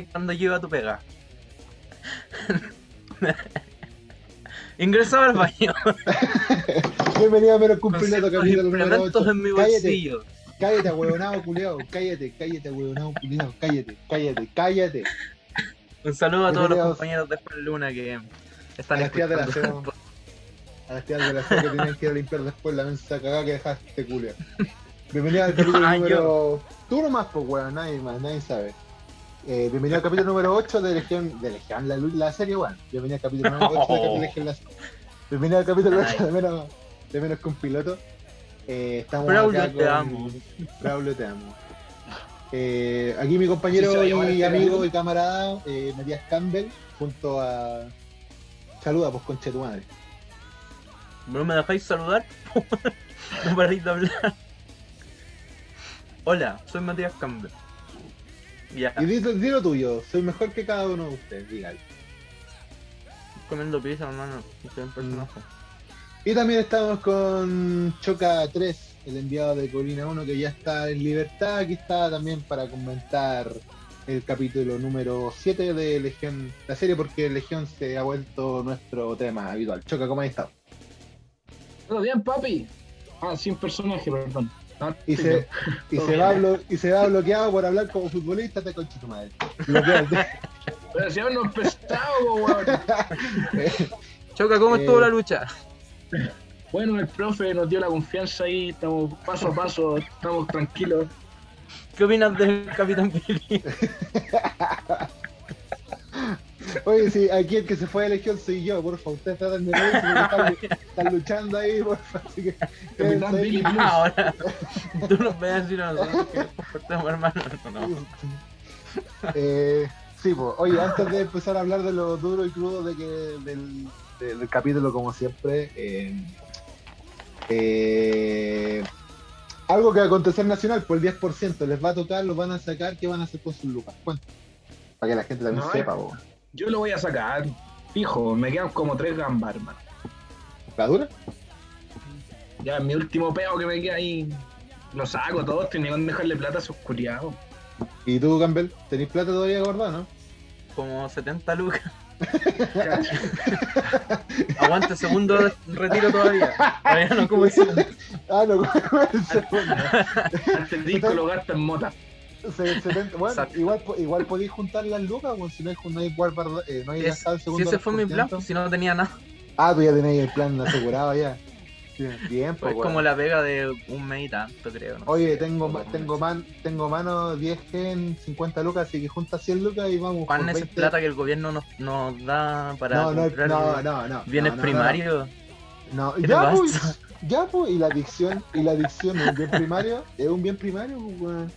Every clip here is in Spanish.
Eh, ¿te acordáis cuando yo a tu pega? Ingresaba al baño Bienvenido a Menos Cumplido, capítulo número implementos 8. en mi bolsillo. cállate, ahueonado, culiao. Cállate, cállate, ahueonado, culiao. Cállate, cállate, cállate. Un saludo a todos los compañeros de Juan Luna que están A las tías de la. SEO. A las tías de la SEO que tenían que ir a limpiar después la mensa cagada que dejaste, culiao. Bienvenido al capítulo número. Tú nomás, pues, weón, nadie más, nadie sabe. Eh, bienvenido al capítulo número 8 de Legión, de Legión, la, la serie, weón. Bienvenido al capítulo número 8 de Legión, la Bienvenido al capítulo 8 de menos, de menos que un piloto. Eh, estamos Braulio, acá te con- amo. Braulio, te amo. Eh, aquí mi compañero Sí, y este amigo y camarada, eh, Matías Campbell, junto a. Saluda, pues, concha de tu madre. ¿No me dejáis saludar? no paráis de hablar. Hola, soy Matías Campbell. Y di, di lo tuyo, soy mejor que cada uno de ustedes, dígale. comiendo pizza, hermano. Estoy en personaje. Y también estamos con Choca 3, el enviado de Colina 1, que ya está en libertad. Aquí está también para comentar el capítulo número 7 de Legión, la serie, porque Legión se ha vuelto nuestro tema habitual. Choca, ¿cómo has estado? ¿Todo bien, papi? Ah, sin personaje, perdón. Y sí, se, y, se va blo- y se va bloqueado por hablar como futbolista, te concha tu madre. Pero si aún no he empezado, weón. Choca, ¿cómo Eh, estuvo la lucha? Bueno, el profe nos dio la confianza ahí, estamos paso a paso, estamos tranquilos. ¿Qué opinas del Capitán Billy? Oye, sí, aquí el que se fue de Legión soy yo, porfa. Ustedes tratan de reírse porque están, están luchando ahí, porfa. Así que. Capitán ahí. Billy Blues. Ahora, tú nos ves a decir a nosotros que nos comportamos, hermano. No. Eh, sí, pues, oye, antes de empezar a hablar de lo duro y crudo de que, del, de- del capítulo, como siempre, eh, eh, algo que va a acontecer nacional, por el 10%, les va a tocar, los van a sacar, ¿qué van a hacer con sus lucas? Cuenta. Para que la gente también No, sepa, eh. po. Yo lo voy a sacar. Fijo, me quedan como tres gambas, hermano. ¿La dura? Ya mi último peo que me queda ahí. Lo saco todo, estoy ni con dejarle plata a esos curiados. ¿Y tú, Campbell? ¿Tenéis plata todavía guardada, no? Como 70 lucas. Aguante segundo retiro todavía. Todavía no segundo. Ah, no, ¿cómo es el segundo? Hasta el disco lo gasta en mota. Se- 70 bueno, igual, igual podéis juntar las lucas, o si no hay, no hay, eh, no hay Es- el Si segundo. ese fue mi plan, 2%. pues, si no tenía nada. Ah, tú ya tenéis el plan asegurado ya. Bien, pues. Es como bueno. la pega de un mes y tanto, creo. ¿no? Oye, tengo, tengo, man, tengo mano 10 gen, 50 lucas, así que junta 100 lucas y vamos. Esa es 20. plata que el gobierno nos, nos da para No, no, comprar no, no, no. bienes primarios. No, ¿Qué te ya, pues, ya, pues, y la adicción, y la adicción un bien primario, es un bien primario, pues,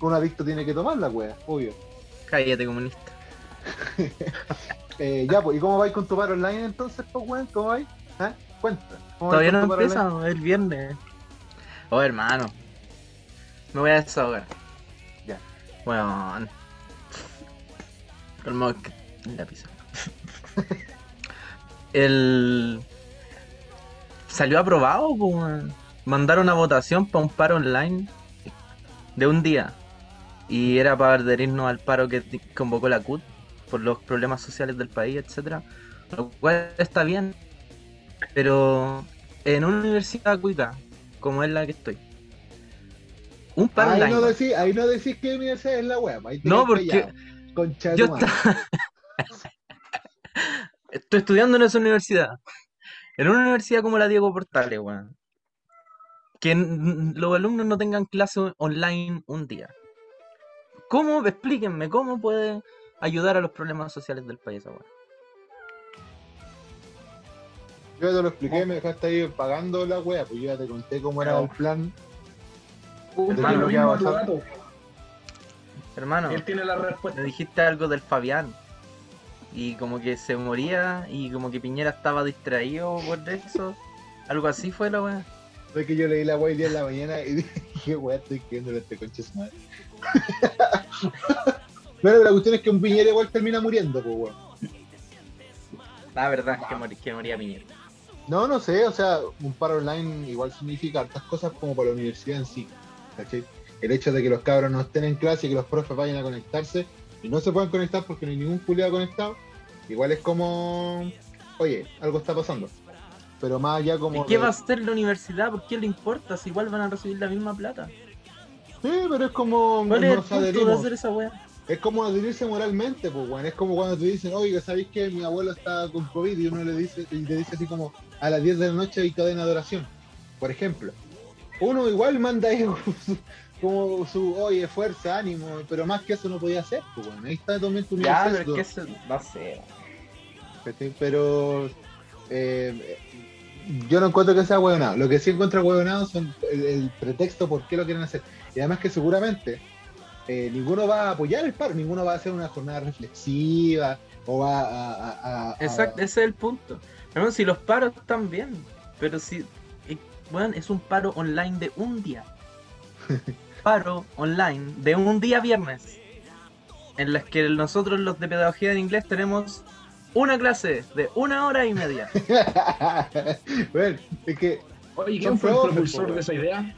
Un adicto tiene que tomarla, weón, obvio. Cállate, comunista. Eh, ya, pues, ¿y cómo vais con tu paro online entonces, pues, weón? ¿Cómo vais? ¿Ah? Cuenta. ¿Cómo Todavía no online? empieza, el viernes. Oh, hermano. Me voy a desahogar. Ya. Bueno. Que- la pizza. el. Salió aprobado, pues. Mandaron una votación para un paro online de un día. Y era para adherirnos al paro que convocó la CUT por los problemas sociales del país, etcétera Lo cual está bien. Pero en una universidad cuica, como es la que estoy. Un paro Ahí online. no, decís, ahí no decís que universidad es la ahí te No, porque. Concha yo madre. Estoy estudiando en esa universidad. En una universidad como la Diego Portales, weón. Que los alumnos no tengan clase online un día. ¿Cómo? Explíquenme, ¿cómo puede ayudar a los problemas sociales del país, esa weón? Yo ya te lo expliqué, me dejaste ahí pagando la wea, pues yo ya te conté cómo era No. el plan. Hermano, lo. Hermano, Él tiene la respuesta. me dijiste algo del Fabián. Y como que se moría y como que Piñera estaba distraído por eso. Algo así fue la weá. Fue que yo leí la el día en la mañana y dije, wea, estoy escribiendo este concha de su madre. Pero la cuestión es que un piñera igual termina muriendo, pues weón. La verdad es que, mori- que moría Piñera. No, no sé, o sea, un paro online igual significa hartas cosas como para la universidad en sí. ¿cachai? el hecho de que los cabros no estén en clase y que los profes vayan a conectarse y no se puedan conectar porque no hay ningún culiado conectado, igual es como, oye, algo está pasando. Pero más allá como... ¿Y qué de- va a hacer la universidad? ¿Por qué le importa? Si igual van a recibir la misma plata. Sí, pero es como... ¿Cuál es el punto de hacer esa wea? Es como adherirse moralmente, pues, weón. Es como cuando te dicen, oiga, ¿sabéis que mi abuelo está con COVID? Y uno le dice, y le dice así como, a las 10 de la noche hay cadena de oración. Por ejemplo. Uno igual manda ahí su- como su, oye, fuerza, ánimo, pero más que eso no podía hacer, pues, weón. Ahí está también tu Ya, pero es que eso, no sé. ¿cachai? Pero eh, yo no encuentro que sea huevonado. Lo que sí encuentro huevonado son el, el pretexto por qué lo quieren hacer. Y además que seguramente eh, ninguno va a apoyar el paro, ninguno va a hacer una jornada reflexiva o va a... a- a- a- Exacto, ese es el punto. Hermano, si los paros están bien, pero si, eh, bueno, es un paro online de un día. Paro online de un día viernes. En las que nosotros los de pedagogía en inglés tenemos una clase de una hora y media. bueno, es que Oye, ¿quién fue el propulsor de esa idea?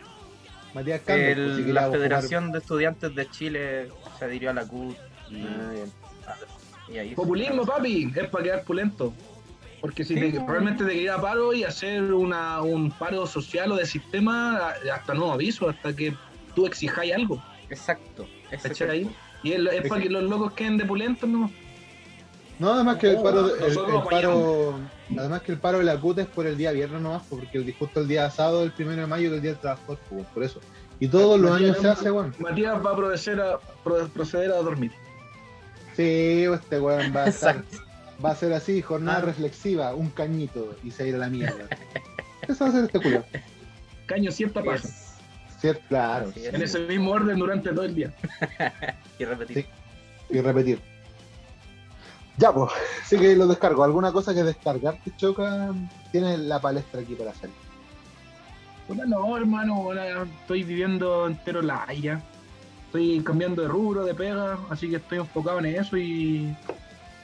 Matías El- pues, si la Federación de Estudiantes de Chile se adhirió a la CUT y, Ah, y ahí Populismo, papi, es para quedar pulento. Porque si Sí, te- no. realmente te quería paro y hacer una, un paro social o de sistema, hasta no aviso, hasta que tú exijáis algo. Exacto. el punto. Y es, es para que- que los locos queden de pulentos, ¿no? No, además que el No, paro, el, paro, además que el paro de la CUT es por el día viernes nomás, porque el, justo el día sábado, el primero de mayo, que es el día del trabajador, pues, por eso. Y todos los Matías, años se hace, weón. Matías va a proceder a, pro- proceder a dormir. Sí, este weón va a estar, Exacto. va a ser así, jornada Ah. reflexiva, un cañito, y se va a ir a la mierda. Eso va a ser este culo. Caño cierta paja. ¿Cierto? Claro. Es. En ese mismo orden durante todo el día. Y repetir. Sí. Y repetir. Ya, pues. Sí que lo descargo. ¿Alguna cosa que descargarte, Choca? Tienes la palestra aquí para hacer. Puta, no, hermano, ahora estoy viviendo entero la ya. Estoy cambiando de rubro, de pega, así que estoy enfocado en eso y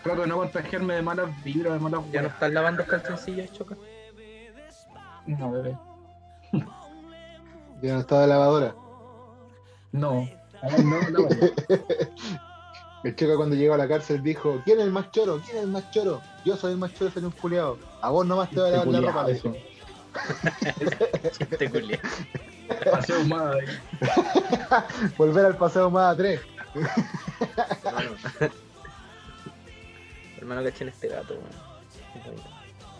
trato de no contagiarme de malas vibras, de malas ¿Ya no estás lavando calzoncillos, choca? No, bebé. Ya no está de lavadora. No. No, no, no. El Choca cuando llegó a la cárcel dijo, ¿quién es el más choro? ¿Quién es el más choro? Yo soy el más choro, soy un culiado. A vos nomás te va a lavar la ropa, le dijo. Chiste culiao. Paseo más. Volver al paseo más a tres. Hermano. Hermano, caché en este gato, weón.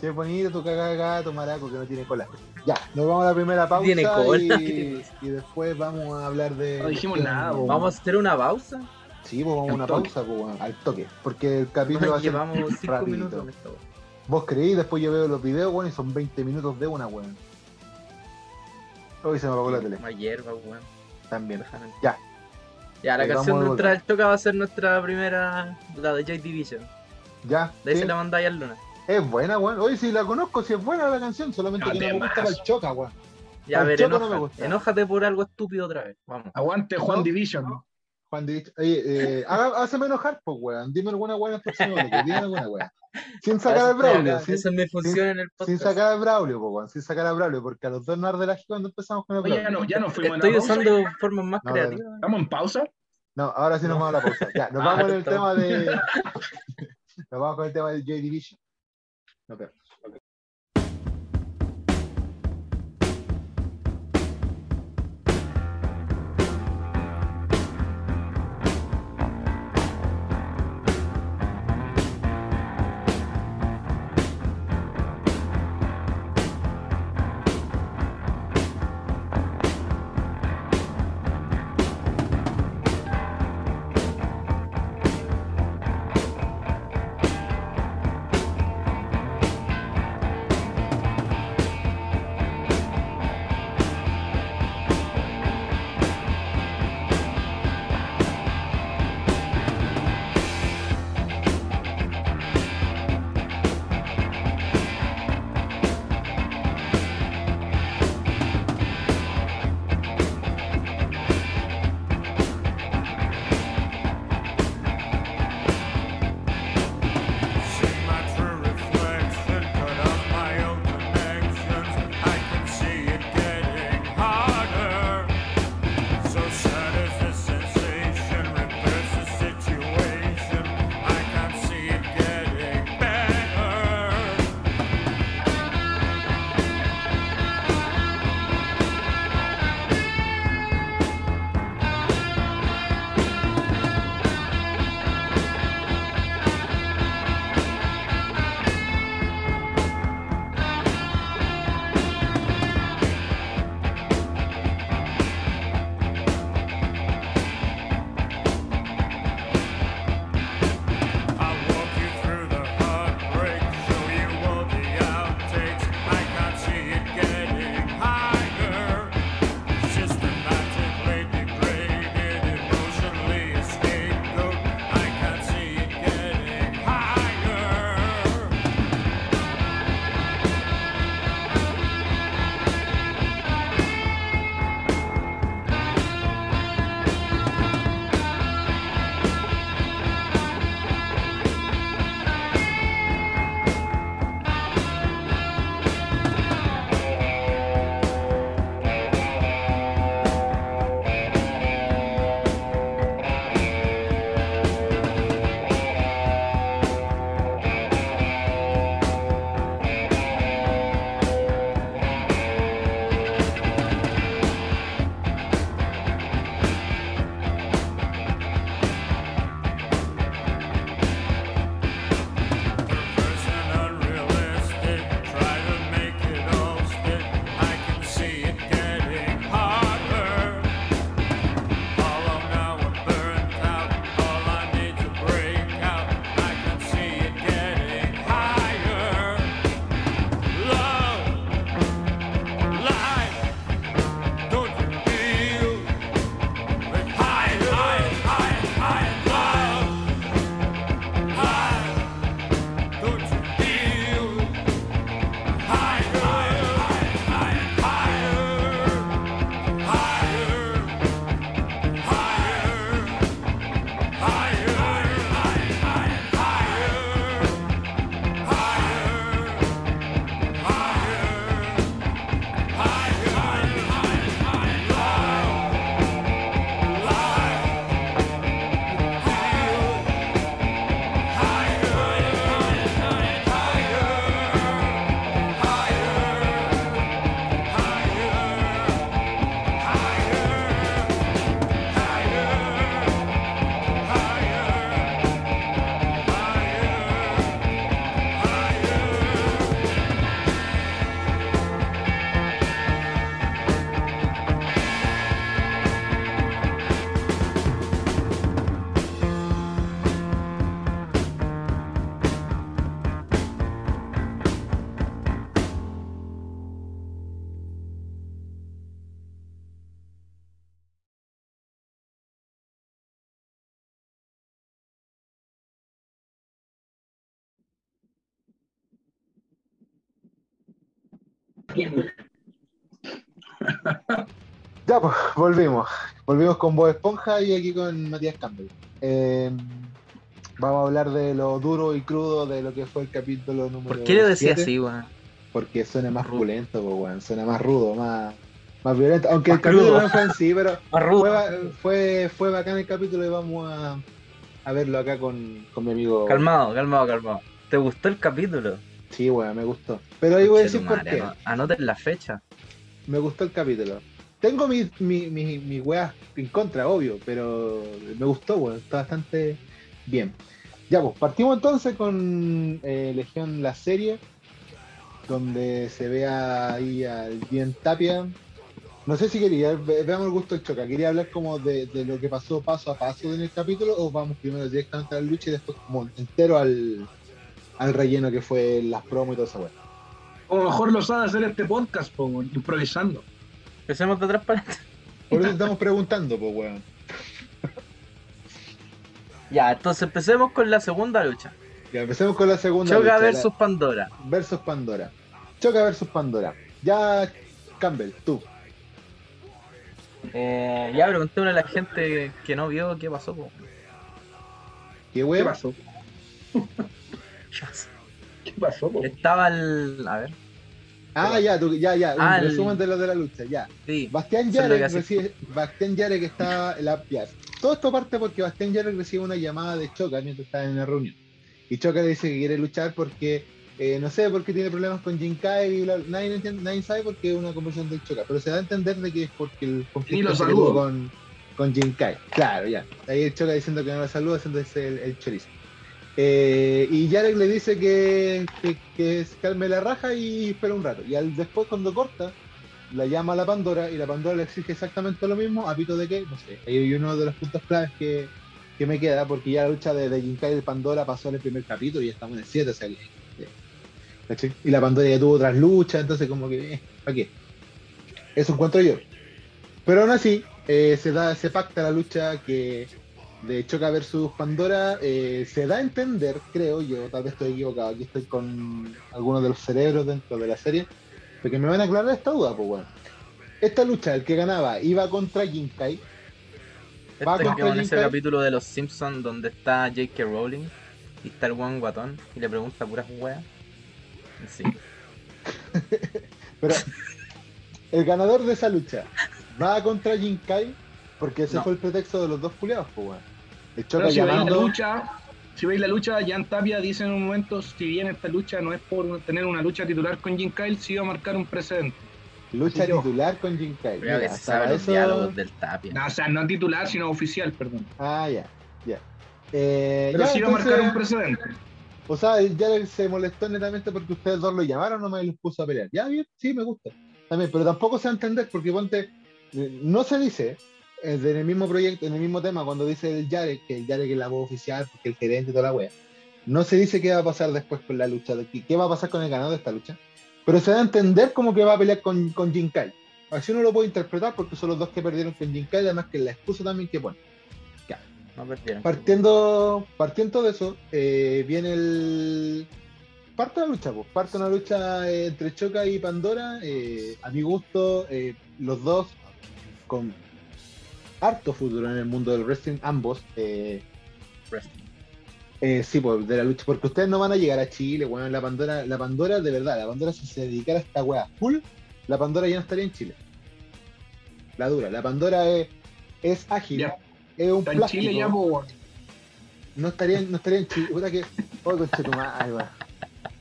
Qué bonito tu cagada de gato, maraco, que no tiene cola. Ya, nos vamos a la primera pausa Tiene cola. y, y después vamos a hablar de... No dijimos nada. Vamos a hacer una pausa. Sí, pues vamos a una toque. pausa, pues, weón, al toque. Porque el capítulo va a ser llevamos 5 rapidito. minutos en esta weón. Vos creí, después yo veo los videos, weón, y son 20 minutos de una, weón. Hoy se me apagó la tele. Más hierba, weón. También. Déjame. Ya. Ya, la Ahí canción vuelta. del choca va a ser nuestra primera, la de Joy Division. Ya. De ahí sí. se la mandáis al luna. Es buena, weón. Oye, si la conozco, si es buena la canción, solamente No, que no me gusta el choca, weón. Ya, a ver, no me enójate. gusta. enójate por algo estúpido otra vez. Vamos. Aguante Juan No. Division. Juan Divich, oye, eh, hazme enojar, pues, weón. Dime alguna weón el próximo bloque, Dime alguna weón. Sin sacar al Braulio, sin, Esa es mi función en el podcast. sin sacar al Braulio, pues, weón. Sin sacar al Braulio, porque a los dos nos arde la cuando empezamos con el Oye, ya Braulio. no, ya no fuimos Estoy en usando formas más No, creativas. ¿Estamos en pausa? No, ahora sí nos vamos a la pausa. Ya, nos Ah, vamos con el tema de. nos vamos con el tema del Joy Division. Nos vemos. Ya, pues, volvimos. Volvimos con Bob Esponja y aquí con Matías Campbell. Eh, vamos a hablar de lo duro y crudo de lo que fue el capítulo número ¿Por qué le decía siete, así, weón? Porque suena más Rudo. pulento, pues, weón. Suena más rudo, más, más violento. Aunque Más el capítulo crudo. no fue en sí, pero Más rudo. fue, ba- fue, fue bacán el capítulo y vamos a, a verlo acá con, con mi amigo. Calmado, calmado, calmado. ¿Te gustó el capítulo? Sí, weón, me gustó. Pero ahí voy a decir por qué. ano- Anoten la fecha. Me gustó el capítulo. Tengo mis mi, mi, mi weas en contra, obvio, pero me gustó, weón. Está bastante bien. Ya, pues, partimos entonces con eh, Legión la serie, donde se ve ahí al bien Tapia. No sé si quería, ve- veamos el gusto del choca. ¿Quería hablar como de, de lo que pasó paso a paso en el capítulo o vamos primero directamente a la lucha y después como entero al, al relleno que fue las promos y toda esa wea? O mejor lo sabe hacer este podcast, po, weón, improvisando. Empecemos de atrás para adelante. Por eso estamos preguntando, pues, weón. Ya, entonces empecemos con la segunda lucha. Ya, empecemos con la segunda. Choca lucha, versus la- Pandora. versus Pandora. Choca versus Pandora. Ya, Campbell, tú. Eh, ya preguntémosle a la gente que no vio qué pasó. po. ¿Qué ¿Qué weón? ¿Qué pasó, po? Estaba el. A ver, Ah, ya, tú, ya, ya. Un el- resumen de lo de la lucha, ya. sí. Bastián Yarek recibe. Bastián Yarek está. La, ya. Todo esto parte porque Bastián Yarek recibe una llamada de Choca mientras está en la reunión. Y Choca le dice que quiere luchar porque. eh, no sé por qué tiene problemas con Jinkai y bla, nadie, entiende- nadie sabe por qué es una conversación del Choca, pero se da a entender de que es porque el conflicto se tuvo con, con Jinkai. Claro, ya. Ahí el Choca diciendo que no lo saluda, haciéndose el, el chorizo. Eh, y Yarek le dice que, que, que calme la raja y espera un rato. Y al, después cuando corta, la llama a la Pandora y la Pandora le exige exactamente lo mismo. ¿A pito de qué? No sé. Ahí uno de los puntos claves que, que me queda, porque ya la lucha de, de Jinkai y de Pandora pasó en el primer capítulo y estamos en el 7, o sea que... eh. Y la Pandora ya tuvo otras luchas, entonces como que... Eh, ¿Para qué? Eso encuentro yo. Pero aún así, eh, se, da, se pacta la lucha que de Choca versus Pandora, eh, se da a entender, creo yo, tal vez estoy equivocado, aquí estoy con algunos de los cerebros dentro de la serie, porque me van a aclarar esta duda, pues bueno. Esta lucha, el que ganaba, iba contra Jinkai, Va Este contra ese capítulo de los Simpsons donde está J.K. Rowling y está el Juan Guatón y le pregunta puras weas. Sí. pero el ganador de esa lucha va contra Jinkai, porque ese No. fue el pretexto de los dos culiados, pues bueno. El Choca si veis la lucha, si veis la lucha, Jan Tapia dice en un momento, si bien esta lucha no es por tener una lucha titular con Jim Kyle, sí va a marcar un precedente. Lucha Sí, yo. titular con. Creo que Mira, se hasta eso- diálogos del Tapia. No, o sea, no titular, sino oficial, perdón. Ah, ya, ya. Eh, Pero ya, sí va a marcar un precedente. O sea, ya se molestó netamente porque ustedes dos lo llamaron nomás y los puso a pelear. Ya, bien, sí, me gusta. También, pero tampoco se va a entender porque ponte, eh, no se dice en el mismo proyecto, en el mismo tema, cuando dice el Yarek, que el Yarek es la voz oficial, porque el gerente y toda la wea, no se dice qué va a pasar después con la lucha, de qué, qué va a pasar con el ganador de esta lucha, pero se da a entender como que va a pelear con, con Jinkai. Así uno lo puede interpretar porque son los dos que perdieron con Jinkai, además que la excusa también que pone. No perdieron. Partiendo, partiendo de eso, eh, viene el. Parte la lucha, pues. Parte una lucha entre Choca y Pandora. eh, a mi gusto, eh, los dos con harto futuro en el mundo del wrestling, ambos. eh, Wrestling. eh, sí, pues, de la lucha, porque ustedes no van a llegar a Chile, bueno, la Pandora, la Pandora, de verdad, la Pandora si se dedicara a esta wea full, la Pandora ya no estaría en Chile. La dura, la Pandora es, es ágil, Ya. es un Está en plástico. Chile ya, po, No estaría, no estaría en Chile. Puta que. Oh, concha tu madre, weón.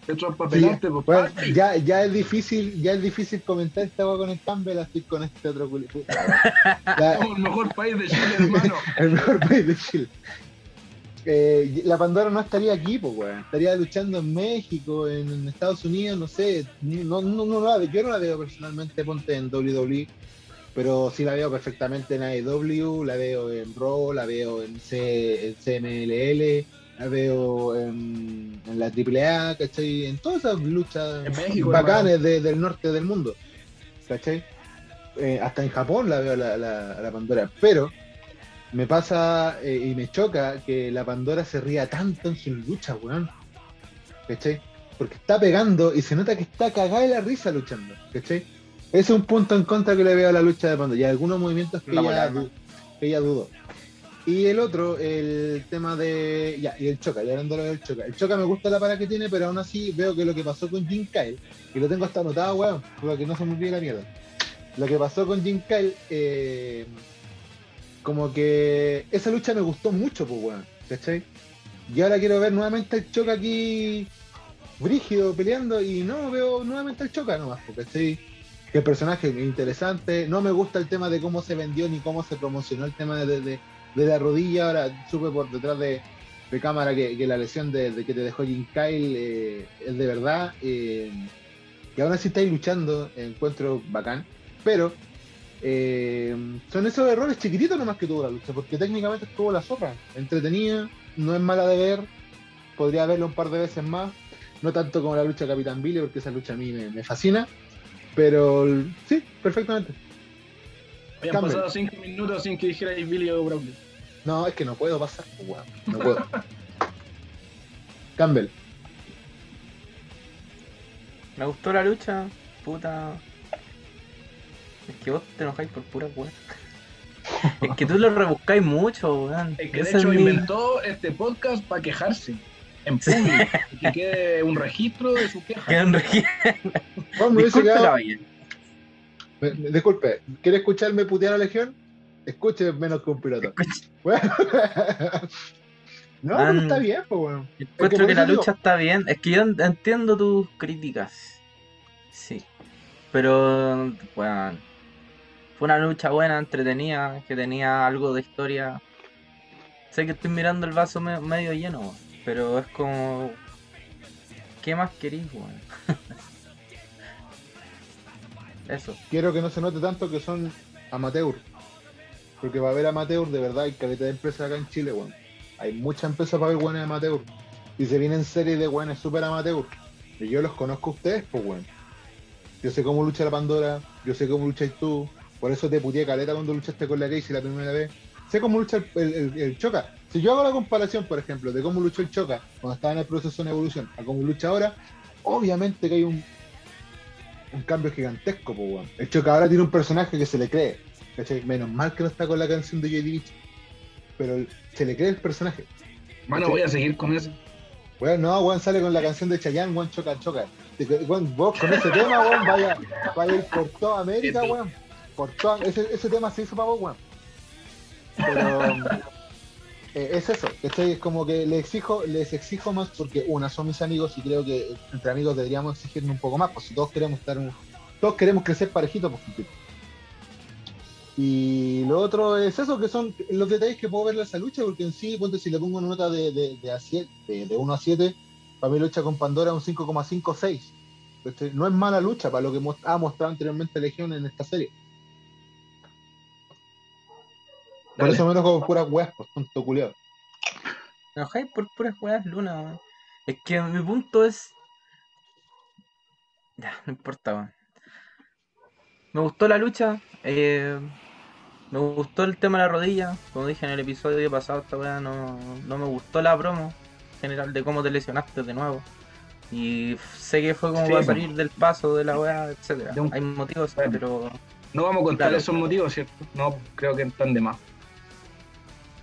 Sí, pues, papi. ya, ya es difícil, ya es difícil comentar esta weá con el Campbell, así con este otro culi. puta, weón. La- Somos el mejor país de Chile, hermano. el mejor país de Chile. Eh, la Pandora no estaría aquí, pues. Estaría luchando en México, en, en Estados Unidos, no sé. No, no, no la veo- yo no la veo personalmente, ponte en WWE, pero sí la veo perfectamente en AEW, la veo en Raw, la veo en, C, en CMLL, la veo en, en la AAA, ¿cachai? En todas esas luchas México, bacanes de- del norte del mundo, ¿cachai? Eh, hasta en Japón la veo la, la, a la Pandora, pero me pasa eh, y me choca que la Pandora se ría tanto en sus luchas, weón. ¿Cachai? porque está pegando y se nota que está cagada de la risa luchando, ¿cachai? Ese es un punto en contra que le veo a la lucha de Pandora. Y algunos movimientos que La ella, que ella dudó. Y el otro, el tema de. Ya, y el Choca, ya hablando del Choca. El Choca me gusta la para que tiene, pero aún así veo que lo que pasó con Jim Kyle, y lo tengo hasta anotado, weón, para que no se me olvide la mierda. Lo que pasó con Jim Kyle, eh, como que esa lucha me gustó mucho, pues, weón, ¿cachai? Y ahora quiero ver nuevamente el Choca aquí, brígido, peleando, y no veo nuevamente el Choca nomás, porque ¿cachai? Que el personaje es interesante, no me gusta el tema de cómo se vendió ni cómo se promocionó el tema de, de- de la rodilla, ahora supe por detrás de, de cámara que, que la lesión de, de que te dejó Jim Kyle eh, es de verdad, eh, que aún así estáis luchando, encuentro bacán, pero eh, son esos errores chiquititos nomás que tuvo la lucha, porque técnicamente estuvo la sopa, entretenida, no es mala de ver, podría verlo un par de veces más, no tanto como la lucha de Capitán Billy, porque esa lucha a mí me, me fascina, pero sí, perfectamente. Habían Campbell. pasado cinco minutos sin que dijera Billy o Brownlee. No, es que no puedo pasar, weón, no puedo. Campbell, Me gustó la lucha, puta. Es que vos te enojáis por pura weá. Es que tú lo rebuscáis mucho, weón. El que de Ese hecho es mi- inventó este podcast para quejarse en público. y que quede un registro de su queja. Queda un regi- Juan, me hubiese Disculpe quedado- la valle. me- me- disculpe, ¿quiere escucharme putear a Legión? Escuche menos que un piloto. Bueno. no, Man. pero está bien, pues, weón. Encuentro por que la digo- lucha está bien. Es que yo en- entiendo tus críticas. Sí. Pero, bueno. Fue una lucha buena, entretenida, que tenía algo de historia. Sé que estoy mirando el vaso me- medio lleno, pero es como. ¿Qué más querís, weón? Eso. quiero que no se note tanto que son amateur. Porque va a haber amateur, de verdad, hay caleta de empresas acá en Chile, weón. Hay muchas empresas para ver buenos amateur. Y se vienen series de buenos super amateur. Y yo los conozco a ustedes, pues, weón. Yo sé cómo lucha la Pandora, yo sé cómo lucháis tú. Por eso te puteé caleta cuando luchaste con la Casey la primera vez. Sé cómo lucha el, el- el- el Choca. Si yo hago la comparación, por ejemplo, de cómo luchó el Choca cuando estaba en el proceso de evolución a cómo lucha ahora, obviamente que hay un, un cambio gigantesco, pues, weón. El Choca ahora tiene un personaje que se le cree. ¿Cachai? Menos mal que no está con la canción de J.D. Pero el- se le cree el personaje. Mano, voy a seguir con eso. Weón, no, weón sale con la canción de Chayanne, weón, choca, choca. Weón, vos con ese tema, weón, vaya, vaya a ir por toda América, weón. Por toda, ese, ese tema se hizo para vos, weón. Pero eh, es eso, ¿cachai? Es como que les exijo, les exijo más porque una son mis amigos y creo que entre amigos deberíamos exigirnos un poco más, pues si todos queremos estar un- todos queremos crecer parejitos, pues compito. Y lo otro es eso, que son los detalles que puedo ver de esa lucha, porque en sí, ponte si le pongo una nota de, de, de, a siete- de, de 1 a 7, para mi lucha con Pandora un 5,56. ¿cachai? No es mala lucha para lo que ha mostrado anteriormente Legión en esta serie. Por eso menos con puras weas, pues tonto culiado. Enojáis por puras weas, Luna. Es que mi punto es. Ya, no importa. Me gustó la lucha. eh, me gustó el tema de la rodilla. Como dije en el episodio pasado, esta weá no, no me gustó la promo general de cómo te lesionaste de nuevo. Y sé que fue como Sí, para salir del paso de la weá, etcétera. Un- Hay motivos, Bueno. pero No vamos a contar Claro. esos motivos, ¿cierto? No, creo que están de más.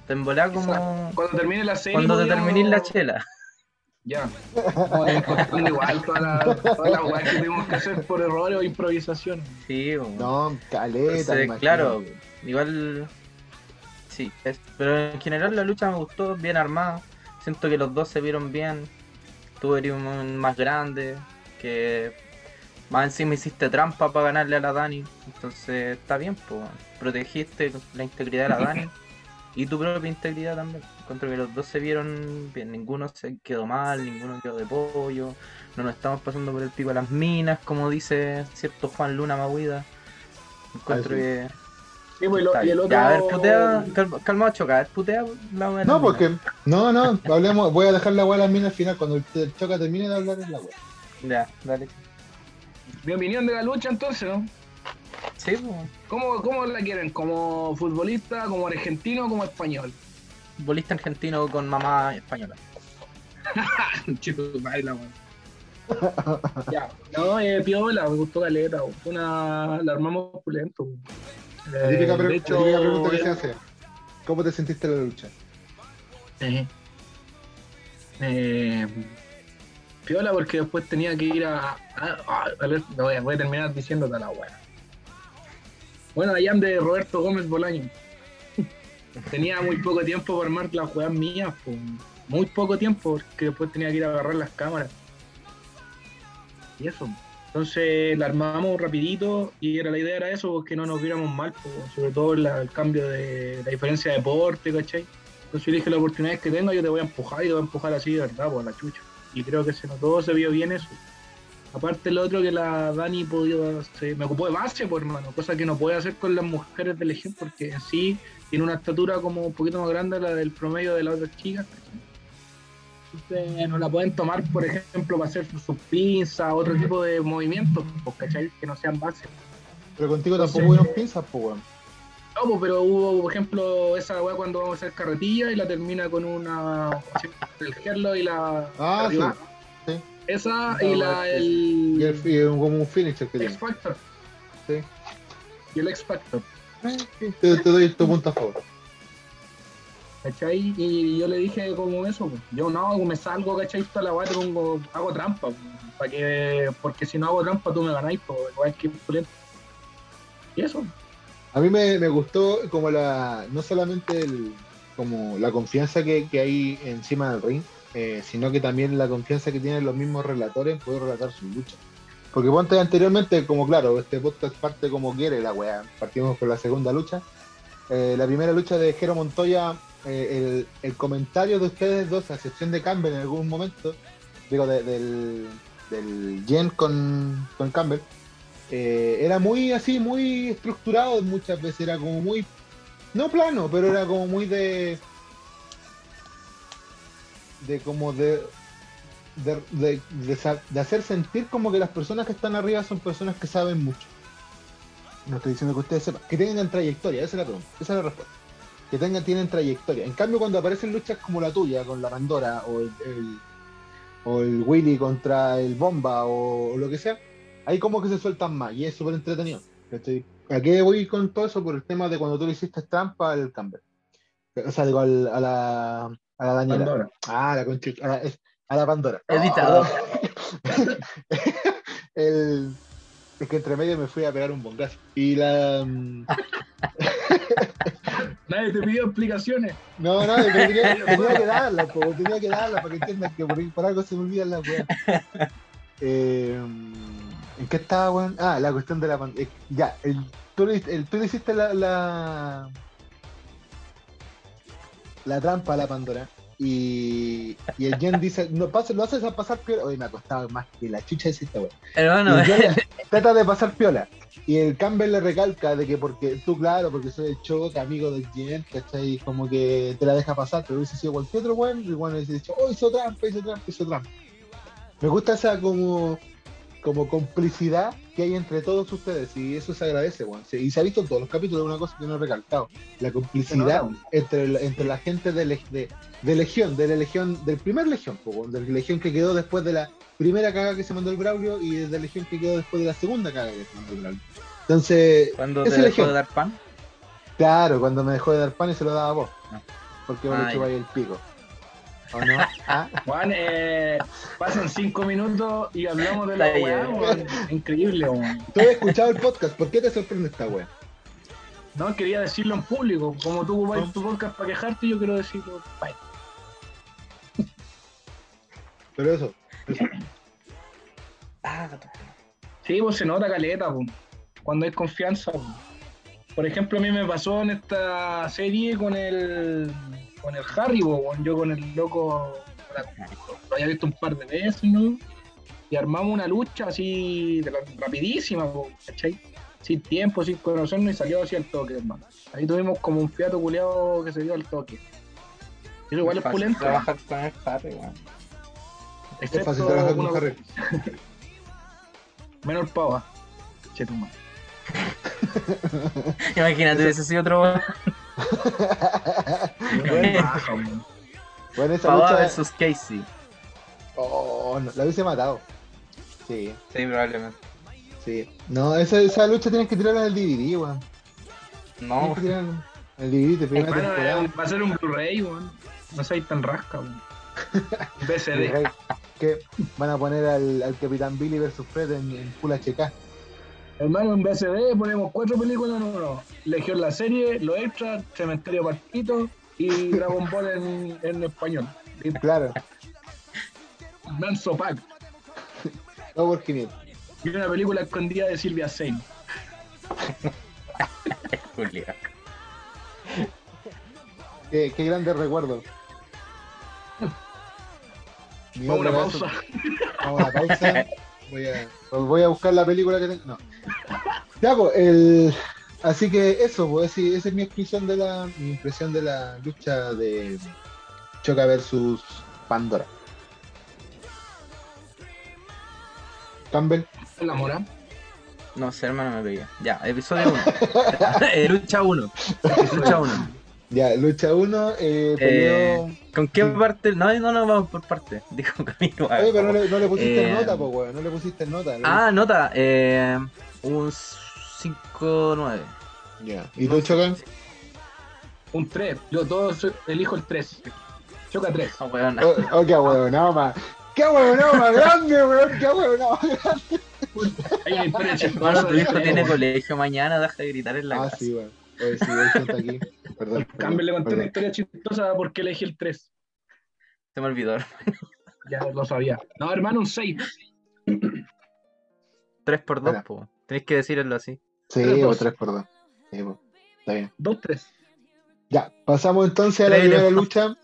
te como Cuando termine la serie. cuando te terminís la chela. Ya. Contando igual todas las todas las weas que tuvimos que hacer por errores o improvisación. Sí, weón. No, caleta, Entonces, claro, igual sí, es- pero en general la lucha me gustó, bien armada. Siento que los dos se vieron bien. Tú eres un más grande, que más encima hiciste trampa para ganarle a la Dani. Entonces está bien, pues protegiste la integridad de la Dani y tu propia integridad también. Encuentro que los dos se vieron bien, ninguno se quedó mal, ninguno quedó de pollo. No nos estamos pasando por el pico a las minas, como dice cierto Juan Luna Maguida. Encuentro Ah, que Sí, pues, y lo- Está y el otro. Ya, a ver, putea, calma, calmado, choca, a ver, putea la wea. No, porque. No, no, hablemos. Voy a dejar la wea a la mina al final. Cuando el, choca termine de hablar en la wea. Ya, dale. Mi opinión de la lucha, entonces, ¿no? Sí, pues, ¿Cómo, ¿Cómo la quieren? ¿Como futbolista, como argentino o como español? bolista argentino con mamá española. Chico, baila, weón. Ya, no, eh, piola, me gustó caleta, una, la armamos pulento. weón. La Eh, típica, de la hecho, típica pregunta que se eh, hace. ¿Cómo te sentiste en la lucha? eh, eh, piola porque después tenía que ir a... a- a- a ver, no voy, a, voy a terminar diciéndote la weá. Bueno, allá de Roberto Gómez Bolaño. tenía muy poco tiempo para armar las weas mías, pues, muy poco tiempo, porque después tenía que ir a agarrar las cámaras. Y eso. Entonces la armamos rapidito y era la idea era eso, pues, que no nos viéramos mal, pues, sobre todo la- el cambio de la diferencia de deporte, ¿cachai? Entonces yo dije la oportunidad que tengo, yo te voy a empujar y te voy a empujar así de verdad, pues a la chucha. Y creo que se notó, se vio bien eso. Aparte el otro que la Dani podía, se, me ocupó de base, pues hermano, cosa que no puede hacer con las mujeres de Legión porque en sí tiene una estatura como un poquito más grande a la del promedio de las otras chicas. Entonces no la pueden tomar, por ejemplo, para hacer sus pinzas, otro tipo de movimientos, pues, ¿cachai? Que no sean base. Pero contigo tampoco Sí. hubieron pinzas, pues, weón. No, pues, pero hubo, por ejemplo, esa weá cuando vamos a hacer carretilla y la termina con una. el y la. Ah, sí. Esa Esa y la. es- El, Y, el, y un- como un finisher que. X Factor. Sí. Y el X Factor. Eh, sí, Te, te doy tu punto a favor. ¿Cachai? Y yo le dije como eso, pues, yo no, me salgo, ¿cachai? Toda la weá pongo, hago trampa, para que, porque si no hago trampa tú me ganáis, pues, igual que. Y eso, A mí me, me gustó como la, no solamente el, como la confianza que, que hay encima del ring, eh, sino que también la confianza que tienen los mismos relatores en relatar sus luchas. Porque ponte anteriormente, como claro, este podcast parte como quiere la weá. Partimos con la segunda lucha. Eh, la primera lucha de Jero Montoya, eh, el, el comentario de ustedes dos, a excepción de Campbell en algún momento, digo, de- del, del Jen con, con Campbell, era muy así, muy estructurado muchas veces, era como muy, no plano, pero era como muy de, de como de, de, de, hacer sentir como que las personas que están arriba son personas que saben mucho. No estoy diciendo que ustedes sepan, que tengan trayectoria, esa es la pregunta, esa es la respuesta. Que tengan, tienen trayectoria. En cambio, cuando aparecen luchas como la tuya, con la Pandora, o el, o el Willy contra el Bomba, o, lo que sea, ahí como que se sueltan más, y es súper entretenido. ¿cachai? ¿A qué voy con todo eso? Por el tema de cuando tú le hiciste trampa al Campbell. O sea, digo, al- a la, a la Daniela. Pandora. Ah, la concha, a la, es- a la Pandora. Editado. el, es que entre medio me fui a pegar un bongazo. Y la. mm, Nadie te pidió explicaciones. No, no, tenía, tenía que darla, po, tenía que darla para que entiendan que por, por algo se me olvidan las weas. Eh, ¿En qué estaba, weón? Ah, la cuestión de la pantalla. Ya, el, tú, le, el- tú le hiciste la, la. la trampa a la Pandora. Y, y el Jen dice, no, pasa, lo haces a pasar piola. Oye, me ha costado más que la chucha de esta weón. Hermano, trata de pasar piola. Y el Campbell le recalca de que porque tú, claro, porque soy el choque, amigo del Jen, ¿cachai? Como que te la deja pasar, pero hubiese sido cualquier otro weón, y el weón hubiese dicho, oh, hizo trampa, hizo trampa, hizo trampa. Me gusta esa como, como complicidad que hay entre todos ustedes, y eso se agradece. Sí, Y se ha visto en todos los capítulos, una cosa que no he recalcado, la complicidad entre, la- entre la gente de, de, de Legión, de la Legión, del primer Legión, po, de la Legión que quedó después de la primera caga que se mandó el Braulio y de la Legión que quedó después de la segunda caga que se mandó el Braulio. Entonces, cuando te dejó legión. de dar pan, claro, cuando me dejó de dar pan y se lo daba a vos, Ah. porque vos Ah, ya. chupáis el pico. ¿O no? ¿Ah? Juan, eh, pasan cinco minutos y hablamos de la weá. Increíble, weón. Tú has escuchado el podcast, ¿por qué te sorprende esta wea? No, quería decirlo en público. Como tú ocupáis tu podcast para quejarte, yo quiero decirlo. Bye. Pero eso, Sí, pues se nota caleta, pues, cuando hay confianza. pues. Por ejemplo, a mí me pasó en esta serie con el con el Harry, pues, weón. yo con el loco lo había visto un par de veces, ¿no? Y armamos una lucha así de la- rapidísima, ¿cachai? Sin tiempo, sin conocernos y salió así al toque, hermano. Ahí tuvimos como un fiato culeado que se dio al toque. Eso igual es fácil pulento. trabajar con el Harry, weón. es fácil trabajar con Harry. Menor pava. Che, tu madre. Imagínate, hubiese sido otro weón. bueno, Baja, weón. bueno, esa Pava lucha, versus Casey. oh, no, la hubiese matado. Sí, Sí, probablemente. sí. No, esa, esa lucha tienes que tirarla del DVD, weón. No, Tienes que tirarla el DVD primera Bueno, temporada. eh, va a ser un Blu-ray, weón. No seáis tan rasca, weón. BCD. Que van a poner al, al Capitán Billy versus Fred en, en Full HK. Hermano, en BCD ponemos cuatro películas en uno. Legión la serie, Los Extras, Cementerio Partito y Dragon Ball en, en español. Claro, Manso Pack. no por 500. Y una película escondida de Silvia Sein. Julia. Qué, qué grande recuerdo. Mi Vamos a una pausa. Vamos a una pausa. Voy a, voy a buscar la película que tengo. No. Ya, pues, el. Así que eso, pues, sí, esa es mi expresión de la, mi impresión de la lucha de Choca versus Pandora. Campbell. La mora. No sé, hermano, me pegué. Ya, episodio 1. lucha 1. Lucha 1. Ya, lucha 1, eh, peleó. ¿Con qué Sí. parte? No, no, no, vamos por parte. Dijo conmigo. Oye, pero no le, no le pusiste Eh, nota, pues, weón. No le pusiste nota. ¿no? Ah, nota. Eh, un 5-9. Ya. ¿Y tú, Chocan? Un 3. Yo todo soy- elijo el 3. Choca 3. Ah, weón. Oh, oh, qué huevo, nada más. Qué huevo, nada más grande, weón. Qué huevo, nada más grande. Hay una historia Hermano, chistosa. tu hijo tiene colegio mañana, deja de gritar en la Ah, casa. sí, weón. Oye, sí, hoy está aquí. Perdón. Campbell le conté una historia chistosa porque elegí el 3. Se me olvidó. Ya lo sabía. No, hermano, un 6. 3 por 2, Bueno. po. Tenéis que decirlo así. Sí, Tres, o dos. 3 por 2. Sí, po. Está bien. 2, 3. Ya, pasamos entonces a la Tres primera elevado. lucha.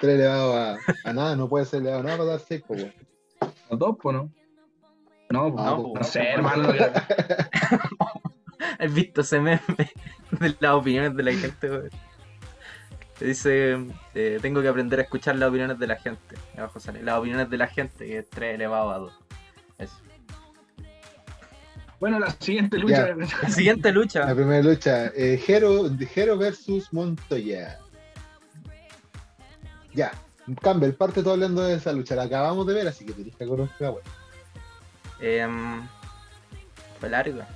3 elevado a, a nada, no puede ser elevado a nada para dar 6, pues, weón. ¿O 2, po, no? No, po, Ah, no, po. no sé, hermano. ¿Has visto ese meme de las opiniones de la gente, weón? Te dice, eh, tengo que aprender a escuchar las opiniones de la gente. Abajo sale, las opiniones de la gente, que es 3 elevado a 2. Eso. Bueno, la siguiente lucha. La siguiente La lucha. primera lucha, eh, Jero, Jero versus Montoya. Ya, Campbell, parte todo hablando de esa lucha. La acabamos de ver, así que tenéis que em, fue larga.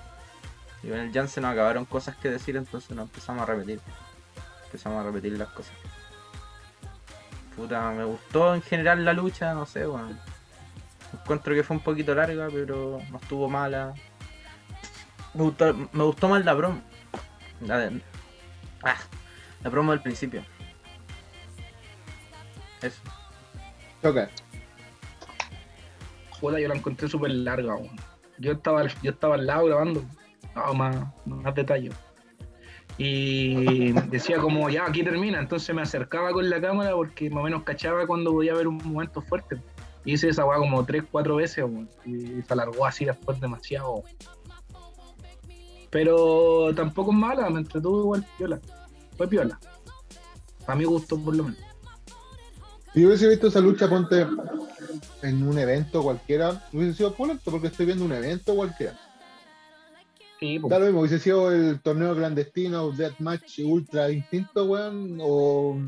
Y con el Jan se nos acabaron cosas que decir, entonces nos empezamos a repetir. Empezamos a repetir las cosas. Puta, me gustó en general la lucha, no sé, bueno. Encuentro que fue un poquito larga, pero no estuvo mala. Me gustó, me gustó más la promo. La, de- ah, la promo del principio. Eso. Choca. Joder, yo la encontré súper larga, weón. Yo estaba, yo estaba al lado grabando. No, más, más detalle. Y decía como, ya, aquí termina. Entonces me acercaba con la cámara porque más o menos cachaba cuando podía haber un momento fuerte. Y hice esa weá como tres, cuatro veces, weón. Y se alargó así después demasiado. Pero tampoco es mala, me entretuvo igual piola. Fue piola. A mi gusto, por lo menos. Si yo hubiese visto esa lucha, ponte en un evento cualquiera, hubiese sido pulento porque estoy viendo un evento cualquiera. Sí, pues. Da lo mismo, hubiese sido el torneo clandestino, Deathmatch Ultra Instinto, weón, o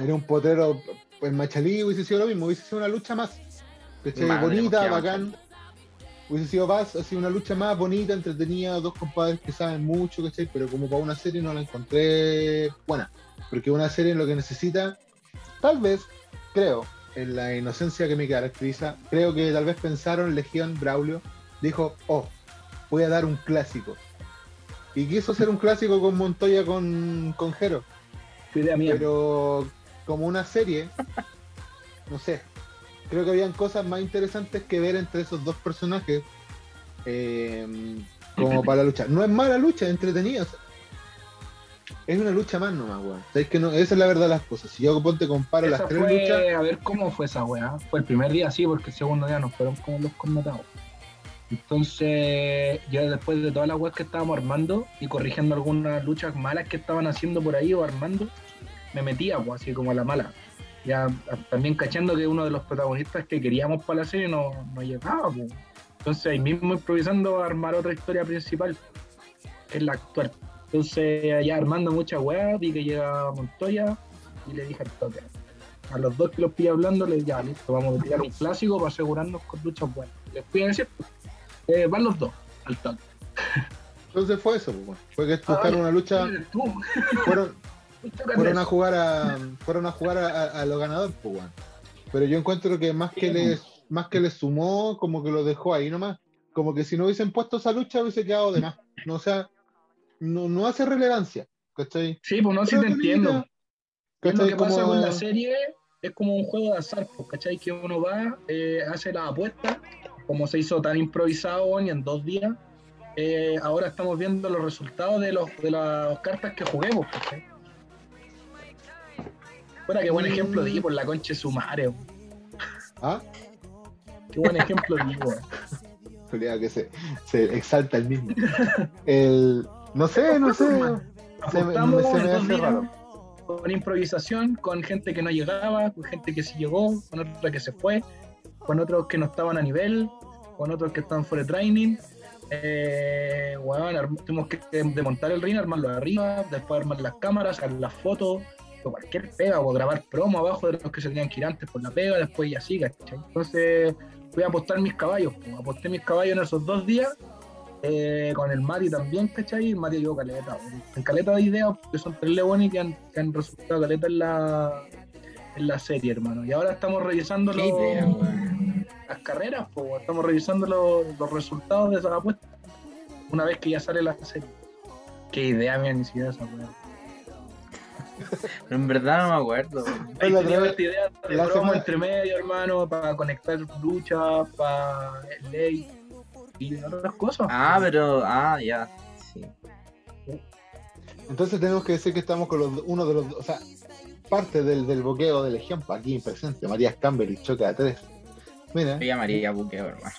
era un potero en Machalí, hubiese sido lo mismo, hubiese sido una lucha más. bonita, bacán. Hubiese sido más, así una lucha más bonita, entretenida, dos compadres que saben mucho, ¿cachai? Pero como para una serie no la encontré buena. Porque una serie lo que necesita, tal vez, creo, en la inocencia que me caracteriza, creo que tal vez pensaron Legión Braulio, dijo, oh, voy a dar un clásico. Y quiso hacer un clásico con Montoya con, con Jero. Pero como una serie, no sé. Creo que habían cosas más interesantes que ver entre esos dos personajes. eh, como para la lucha. No es mala lucha, es entretenida. o sea, es una lucha más nomás, weón. ¿Sabes que no? Esa es la verdad de las cosas. Si yo ponte comparo Esa las tres fue, luchas. a ver cómo fue esa weá. Fue el primer día, sí, porque el segundo día nos fueron como los connotados. Entonces, ya después de todas las weas que estábamos armando y corrigiendo algunas luchas malas que estaban haciendo por ahí o armando, me metía, pues, así como a la mala. Ya también cachando que uno de los protagonistas que queríamos para la serie no, no llegaba, pues. Entonces ahí mismo improvisando a armar otra historia principal, que es la actual. Entonces allá armando muchas weas, vi que llega Montoya y le dije al toque. A los dos que los pillé hablando, les ya, listo, vamos a tirar un clásico para asegurarnos con luchas buenas. Les fui a decir, eh, van los dos al tanto. Entonces fue eso, pues, fue que buscaron una lucha, fueron, lucha fueron a jugar a fueron a jugar a, a- a lo ganador, pues. Pero yo encuentro que más que les más que les sumó, como que lo dejó ahí nomás. Como que si no hubiesen puesto esa lucha hubiese quedado de más. No, o sea, no, no hace relevancia. ¿Cachai? Sí, pues no, sí Pero te entiendo. Es lo que pasa con la serie es como un juego de azar, pues, ¿cachai? Que uno va, eh, hace la apuesta, como se hizo tan improvisado y en dos días, eh, ahora estamos viendo los resultados de, los, de las cartas que juguemos, ¿cachai? Fuera, qué buen ejemplo di por la concha de su madre. ¿Ah? qué buen ejemplo di, que se, se exalta el mismo. El, no sé, no sé. Se me, se me hace raro. con improvisación, con gente que no llegaba, con gente que sí llegó, con otra que se fue, con otros que no estaban a nivel, con otros que estaban fuera de training. Eh, arm- tuvimos que desmontar el ring, armarlo arriba, después armar las cámaras, sacar las fotos, o cualquier pega, o grabar promo abajo de los que se tenían que ir antes por la pega, después y así, ¿cachai? Entonces fui a apostar mis caballos, pues, aposté mis caballos en esos dos días, eh, con el Mati también, ¿cachai? El Mati llevó caleta, en caleta de ideas, que son tres leones que han, que han resultado caleta en la, en la serie, hermano. Y ahora estamos revisando los- idea, las carreras, pues, estamos revisando los, los resultados de esas apuestas, una vez que ya sale la serie. Qué idea, mía, ni siquiera esa weón. Pero en verdad no me acuerdo. weón. Ahí la tenía esta idea de la promo semana- entre medio, hermano, para conectar lucha, para ley y otras cosas. Ah, pero. Ah, ya. Sí. Entonces tenemos que decir que estamos con los, uno de los, o sea, parte del, del boqueo de Legión, pa' aquí presente, Matías Campbell y Choca a 3. Mira, Yo llamaría buqueo, hermano.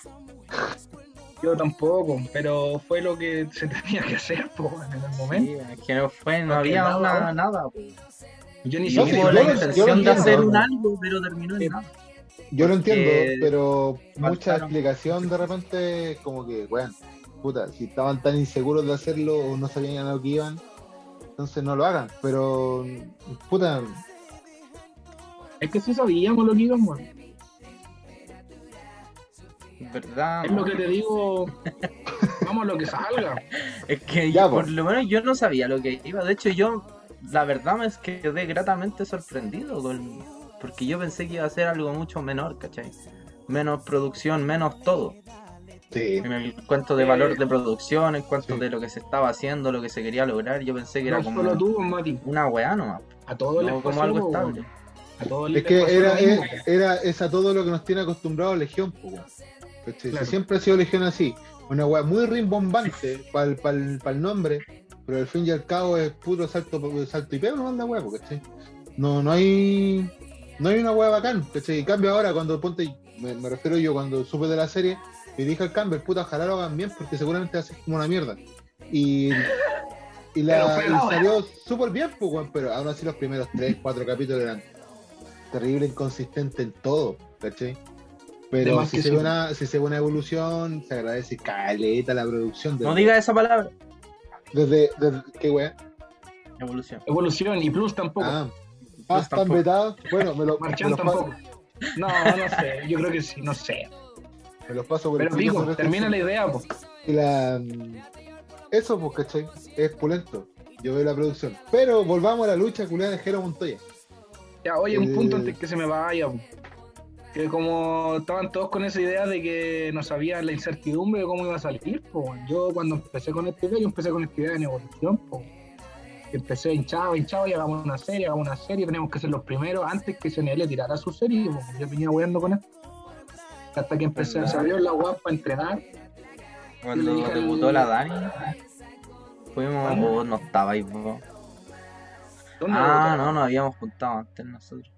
Yo tampoco, pero fue lo que se tenía que hacer po, en el momento. Sí, es que no fue, no No había ¿no? nada. pues. Yo ni No, sí, siquiera yo la lo- intención de hacer entiendo. un algo, pero terminó en nada. yo lo entiendo, pero mucha explicación de repente, como que, bueno, puta, si estaban tan inseguros de hacerlo o no sabían a lo que iban, entonces no lo hagan, pero, puta, Es que sí sabíamos lo que íbamos. ¿Verdad? Es lo que te digo. Vamos a lo que salga. Es que Ya, yo- pues. por lo menos yo no sabía lo que iba. De hecho, yo, la verdad, me es que quedé gratamente sorprendido. con- porque yo pensé que iba a ser algo mucho menor, ¿cachai? Menos producción, menos todo. sí, En el cuanto de Eh, valor de producción, en cuanto sí. de lo que se estaba haciendo, lo que se quería lograr, yo pensé que era como solo tú, Mati. una weá nomás. A todos les No pasó. como algo po, estable. weón. A todos es les que pasó era, es, era, es a todo lo que nos tiene acostumbrado Legión, pues, Claro. siempre ha sido Legión así, una weá muy rimbombante para el, nombre, pero al fin y al cabo es puro salto, salto y pego, no la weá, ¿cachai? No, no hay no hay una weá bacán, ¿cachai? En cambio ahora cuando ponte, me, me refiero yo cuando supe de la serie, le dije al Campbell, puta, ojalá lo hagan bien porque seguramente ser como una mierda. Y, y, la, Pero y pegado, salió súper bien, pues, pero aún así los primeros 3, 4 capítulos eran terrible inconsistente en todo, ¿cachai? De Pero si que se, sí. ve una, si se ve una evolución, se agradece caleta la producción. No Desde, diga esa palabra. desde, desde- ¿Qué weá? Evolución. Evolución y Plus tampoco. Ah, ah, están vetados. Bueno, me, lo, Marchand tampoco. No, no sé. Yo creo que sí, no sé. me los paso por el Pero pico, digo, termina la idea, pues. Y la, mm, eso, pues, ¿cachai? Es pulento. Yo veo la producción. Pero volvamos a la lucha culiada de Jero Montoya. Ya, oye, un Eh. punto antes que se me vaya. po. Que como estaban todos con esa idea de que no sabían la incertidumbre de cómo iba a salir, po. yo cuando empecé con esta idea, yo empecé con esta idea de negociación, po. empecé hinchado, hinchado, y hagamos una serie, hagamos una serie, tenemos que ser los primeros antes que CNL tirara su serie, po. yo venía weando con esto. Hasta que empecé, ¿Verdad? se abrió la guapa a entrenar, Cuando debutó la Dani, fuimos, vos no estabais vos. ¿Dónde Ah, no, nos habíamos juntado antes nosotros.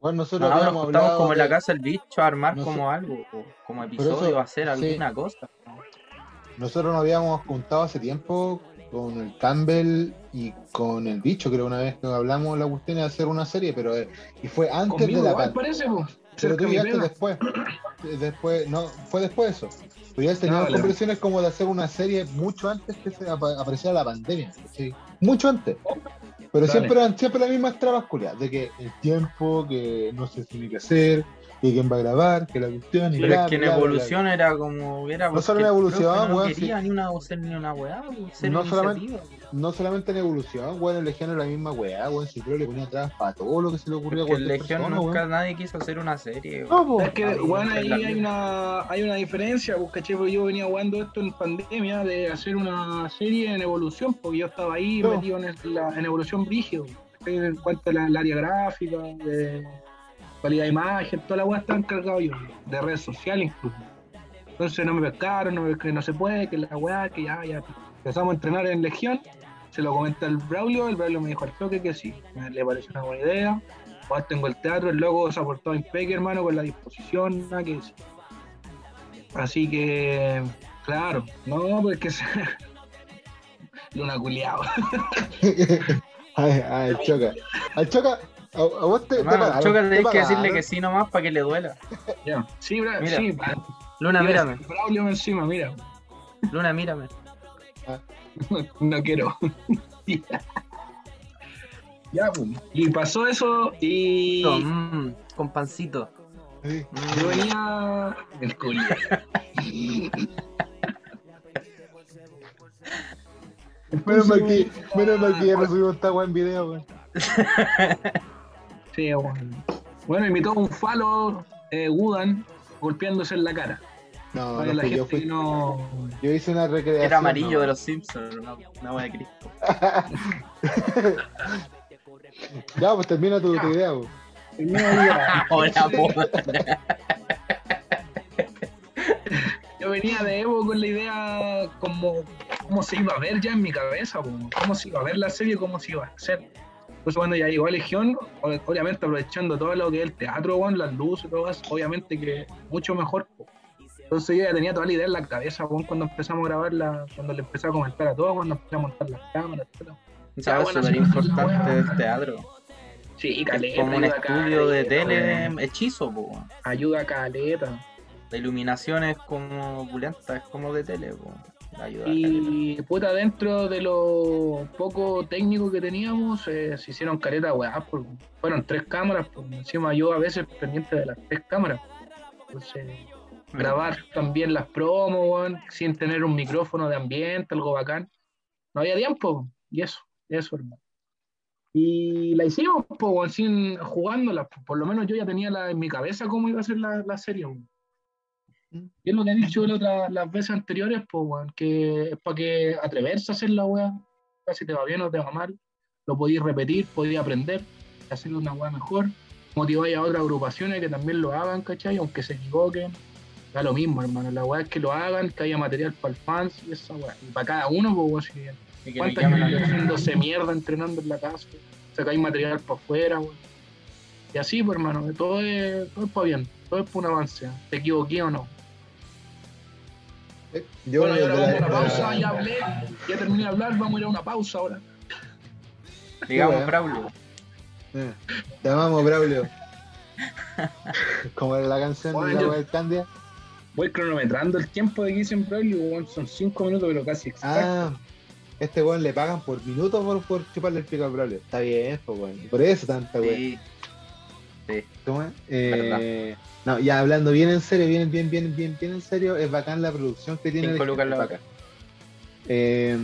Bueno, No, nosotros nos habíamos juntamos hablado como en la casa del bicho a armar No como algo, o como eso- episodio, a hacer sí. alguna cosa. Nosotros nos habíamos juntado hace tiempo con el Campbell y con el bicho, creo una vez que hablamos la cuestión de hacer una serie, pero eh, y fue antes Conmigo de la pandemia. Pero tú llegaste después. Eh, Después, no, fue después de eso. Pero ya teníamos Ah, vale. conversaciones como de hacer una serie mucho antes que se apa- apareciera la pandemia. ¿sí? Mucho antes. Pero Dale. siempre eran siempre las mismas trabas culiadas, de que el tiempo, que no se tiene que hacer, que quién va a grabar, que la cuestión y Pero bla, es que en bla, bla, evolución era como. Era No solo en el evolución, profe no weón, quería sí. ni una hacer ni una weá, ser No solamente-. No solamente en evolución, weón, en Legión era la misma weá, weón, siempre le ponía trabas para todo lo que se le ocurría a Porque en cualquier Legión persona, nunca weón. nadie quiso hacer una serie. No, po. Es que, está ahí hay una, hay una diferencia, pues, ¿cachai? Porque yo venía jugando esto en pandemia de hacer una serie en evolución, porque yo estaba ahí No. metido en, el- la- en evolución brígido, en cuanto al área gráfica, de calidad de imagen, toda la weá estaba encargado yo, de redes sociales incluso. Entonces no me pescaron, no, me- que no se puede, que la weá, que ya, ya. Empezamos a entrenar en Legión, se lo comenté al Braulio, el Braulio me dijo al toque que sí, le pareció una buena idea. Ahora tengo el teatro, el loco se ha portado impecable, hermano, con la disposición, nada que decir. Así que, claro, no, pues que se... Luna culiao. Ay, ay, choca. Al choca, a, a vos te, te Hermano, pagaron, Choca te tenés que pagaron. decirle que sí nomás para que le duela. Ya. Sí, bra, Mira. sí, bra- Luna, mira, mírame. Braulio encima, mira. Luna, mírame. No quiero. ya, pues. Y pasó eso y Mm, con pancito. Sí. Yo venía. El culo. Menos mal que, menos mal que ya no subimos esta en video, weón. Bueno. Bueno, imitó un falo eh, Wudan golpeándose en la cara. No, Para no, la yo, fui, no. yo hice una recreación. Era amarillo no. de los Simpsons, una, una de Cristo. Ya, pues termina tu, tu idea, weón. Iba- Hola. Yo venía de Evo con la idea como cómo se iba a ver ya en mi cabeza, cómo se iba a ver la serie, cómo se iba a hacer. Entonces cuando ya llegó a Legión, o- obviamente aprovechando todo lo que es el teatro, weón, las luces, todo eso, obviamente que mucho mejor. Entonces yo ya tenía toda la idea en la cabeza, cuando empezamos a grabarla, cuando le empecé a comentar a todos, cuando empecé a montar las cámaras, etc. Ya, bueno, súper sí, importante el teatro. Sí, Es caleta. como un estudio de tele hechizo, po. Ayuda caleta. La iluminación es como opulenta, es como de tele, po. Ayuda. Y puta, dentro de lo poco técnico que teníamos, eh, se hicieron caretas, weá, pues, fueron tres cámaras, pues, encima yo a veces pendiente de las tres cámaras. Entonces, grabar también las promos, weón, sin tener un micrófono de ambiente, algo bacán. No había tiempo, y eso, eso, hermano. Y la hicimos, pues, weón, sin jugándola, pues, por lo menos yo ya tenía la, en mi cabeza cómo iba a ser la, la serie, weón. Y es lo que he dicho la otra- las veces anteriores, pues, que es para que atreverse a hacer la weá, si te va bien o te va mal, lo podéis repetir, podéis aprender, hacer una weá mejor, motiváis a otras agrupaciones que también lo hagan, ¿cachai? Aunque se equivoquen, da lo mismo, hermano, la weá es que lo hagan, que haya material para el fans y esa weá, y para cada uno, pues, weón, si Y que ¿Cuánta gente haciéndose mierda entrenando en la casa? Sacáis material para afuera. Y así, pues, hermano, todo es, todo es para bien, todo es para un avance. ¿Te equivoqué o no? Eh, Yo bueno, ahora vamos a una pausa, ya hablé, ya terminé de hablar, vamos a ir a una pausa ahora. Digamos. Braulio. Eh, Te amamos, Braulio. Como era la canción de la yo- Candia. Voy cronometrando el tiempo de que hice en Braulio, weón, son 5 minutos, pero casi exacto. Ah, este weón le pagan por minuto por, por chuparle el pico al Braulio. Está bien, pues weón. Por eso tanta weón. Sí. Sí. ¿Cómo es? Eh, no, ya hablando bien en serio, bien, bien, bien, bien, bien en serio, es bacán la producción que tiene. Cinco lucas la. Eh,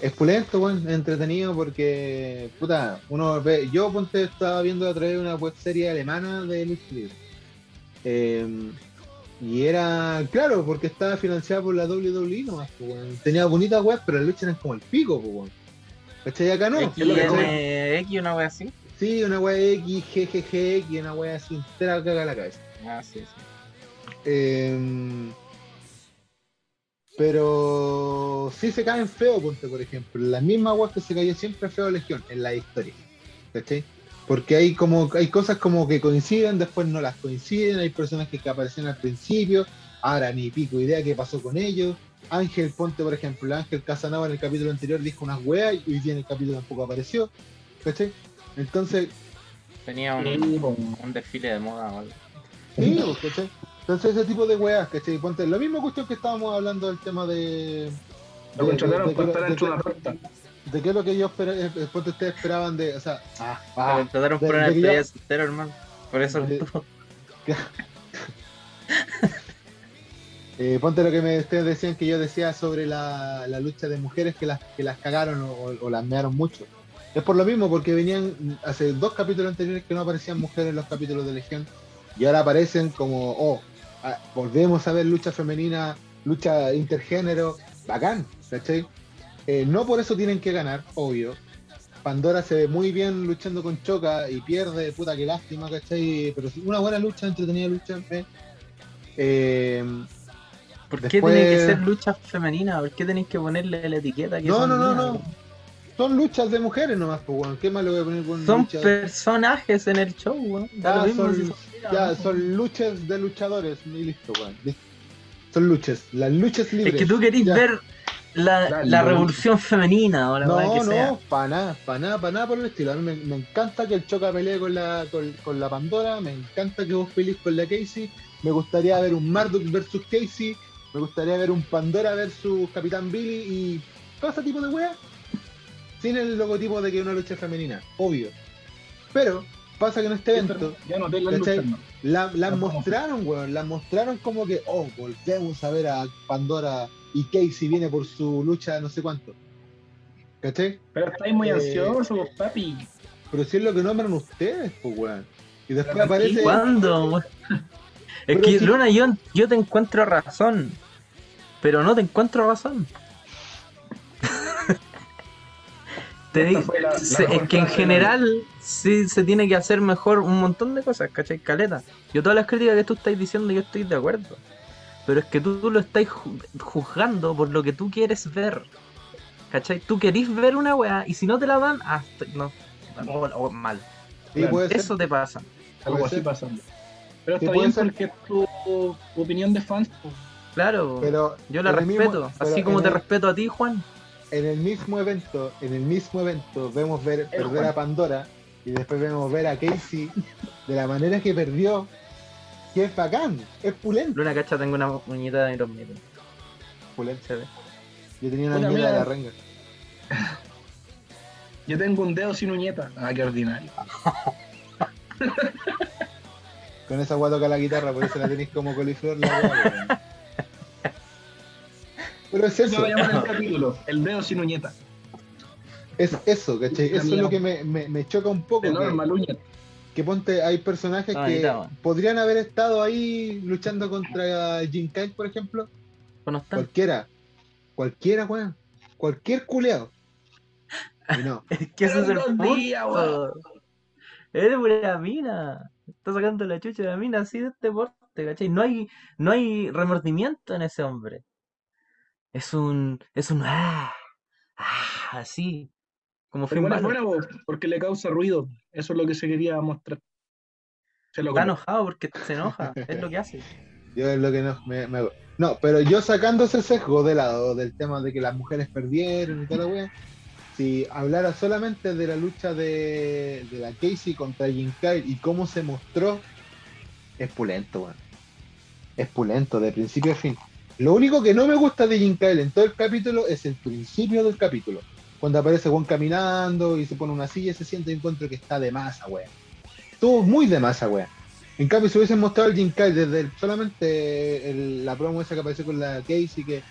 es pulento, es entretenido porque, puta, uno ve, yo ponte estaba viendo a través de una web serie alemana de lucha libre. Eh, y era, claro, porque estaba financiada por la WWE nomás. Tenía bonita web, pero las luchas eran como el pico, pues. ¿Cachai? Acá no. XNX, una wea así. Sí, una wea X, GGG, una wea así, entera caga la cabeza. Ah, sí, sí. Eh, pero sí se caen feo, ponte, por ejemplo. La misma wea que se cayó siempre feo Legión en la historia. ¿Cachai? Porque hay como hay cosas como que coinciden, después no las coinciden, hay personajes que aparecen al principio, ahora ni pico idea qué pasó con ellos. Ángel Ponte, por ejemplo, Ángel Casanova en el capítulo anterior dijo unas weas y hoy día en el capítulo tampoco apareció. ¿Cachai? Entonces, Tenía un, Sí, un desfile de moda o algo. Sí, ¿cachai? Entonces ese tipo de weas, ¿cachai? Ponte, la misma cuestión que estábamos hablando del tema de... Lo contrataron de- estar de- dentro de de- una torta. ¿De qué es lo que yo espera, eh, eh, ponte ustedes esperaban de, o sea, ah, Me ah, contrataron de- por una despedida de soltero, hermano. Por eso De- estuvo. eh, ponte lo que me, ustedes decían que yo decía sobre la, la lucha de mujeres que las, que las cagaron o, o- o las mearon mucho. Es por lo mismo, porque venían hace dos capítulos anteriores que no aparecían mujeres en los capítulos de Legión y ahora aparecen como, oh, ah, volvemos a ver lucha femenina, lucha intergénero, bacán, ¿cachai? Eh, no por eso tienen que ganar, obvio. Pandora se ve muy bien luchando con Choca y pierde, puta que lástima, ¿cachai? Pero sí, una buena lucha, entretenida lucha. ¿eh? Eh, ¿Por qué Después- tiene que ser lucha femenina? ¿Por qué tenéis que ponerle la etiqueta que No, no, no, no. Son luchas de mujeres nomás, pues, weón. ¿Qué más le voy a poner con Son luchas? personajes en el show, weón. Ya, son- si son minas, Ya, ¿no? son luchas de luchadores y listo, weón. Son luchas, las luchas libres. Es que tú querís Ya. ver la, revolución femenina o la weá que No, sea. no, para nada, para nada, para nada por el estilo. A mí me, me encanta que el Choca pelee con la, con, con la Pandora, me encanta que vos pelees con la Casey, me gustaría ver un Marduk versus Casey, me gustaría ver un Pandora versus Capitán Billy y todo ese tipo de weas. Sin el logotipo de que es una lucha femenina, obvio. Pero pasa que en este evento Ya no no. la, las No, mostraron, weón, las mostraron como que, oh, volvemos a ver a Pandora y Casey viene por su lucha no sé cuánto. ¿Cachai? Pero estáis muy Eh, ansiosos, papi. Pero si es lo que nombran ustedes, pues, weón. Y después Pero aparece. ¿Cuándo? Es Pero que, si- Luna, yo, yo te encuentro razón. Pero no te encuentro razón. Te la- la se- es que en general sí se tiene que hacer mejor un montón de cosas, ¿cachai? Caleta. Yo todas las críticas que tú estás diciendo yo estoy de acuerdo. Pero es que tú, tú lo estás ju- juzgando por lo que tú quieres ver. ¿Cachai? Tú querís ver una weá y si no te la dan, hasta, no, o- o mal. Sí, puede ser. Eso te pasa. Algo así pasando. Pero está bien ser. porque es tu opinión de fans. pues. Claro, Pero yo la mismo- respeto. así como te el- respeto a ti, Juan. En el mismo evento, en el mismo evento, vemos ver perder a Pandora y después vemos ver a Casey de la manera que perdió. Que es bacán, es pulento. Luna Cacha, tengo una muñeca de Iron Maiden. ve. Yo tenía una Oiga, mierda de la renga. Yo tengo un dedo sin uñeta. Ah, qué ordinario. Con esa guata toca la guitarra, por eso la tenéis como coliflor la weón. Pero es Se eso, va a llamar el capítulo. El dedo sin uñeta. es eso, ¿cachai? Eso es lo que me, me, me choca un poco. De que- normal uñeta. que ponte, hay personajes Ah, que está, podrían haber estado ahí luchando contra Jin Kyle, por ejemplo. Cualquiera. Cualquiera, weón. Cualquier culeado. Y no. Es que ese es el punto. Eres una mina. Está sacando la chucha de la mina así de este porte, ¿cachai? No hay, no hay remordimiento en ese hombre. Es un. Es un. Ah, ah, así. Como Pero igual es buena, po, porque le causa ruido. Eso es lo que se quería mostrar. Se lo Está enojado porque se enoja. es lo que hace. Yo es lo que no me, me hago. No, pero yo sacando ese sesgo de lado del tema de que las mujeres perdieron y toda la wea, si hablara solamente de la lucha de, de la Casey contra Jin Kyle y cómo se mostró, es pulento, weón. Es pulento, de principio a fin. Lo único que no me gusta de Jin Kyle en todo el capítulo es el principio del capítulo. Cuando aparece Juan caminando y se pone una silla, se siente y encuentro que está de masa, weón. Estuvo muy de masa, weón. En cambio, si hubiesen mostrado el Jin Kyle desde el- solamente el- la promo esa que apareció con la Casey, que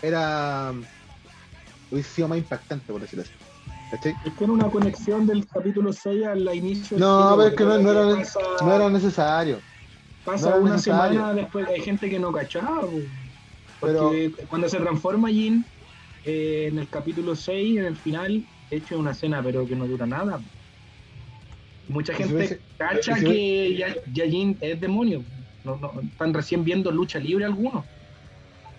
era. hubiese sido más impactante, por decirlo así. ¿Cachai? Es que era una conexión del capítulo 6 al inicio. No, pero es que no, no era, pasa, no era necesario. Pasa no una necesario. semana después hay gente que no cachaba. Pero- cuando se transforma Jin eh, en el capítulo 6, en el final, de hecho es una escena, pero que no dura nada. Mucha gente cacha que ya, ya Jin es demonio. No, no, están recién viendo lucha libre algunos.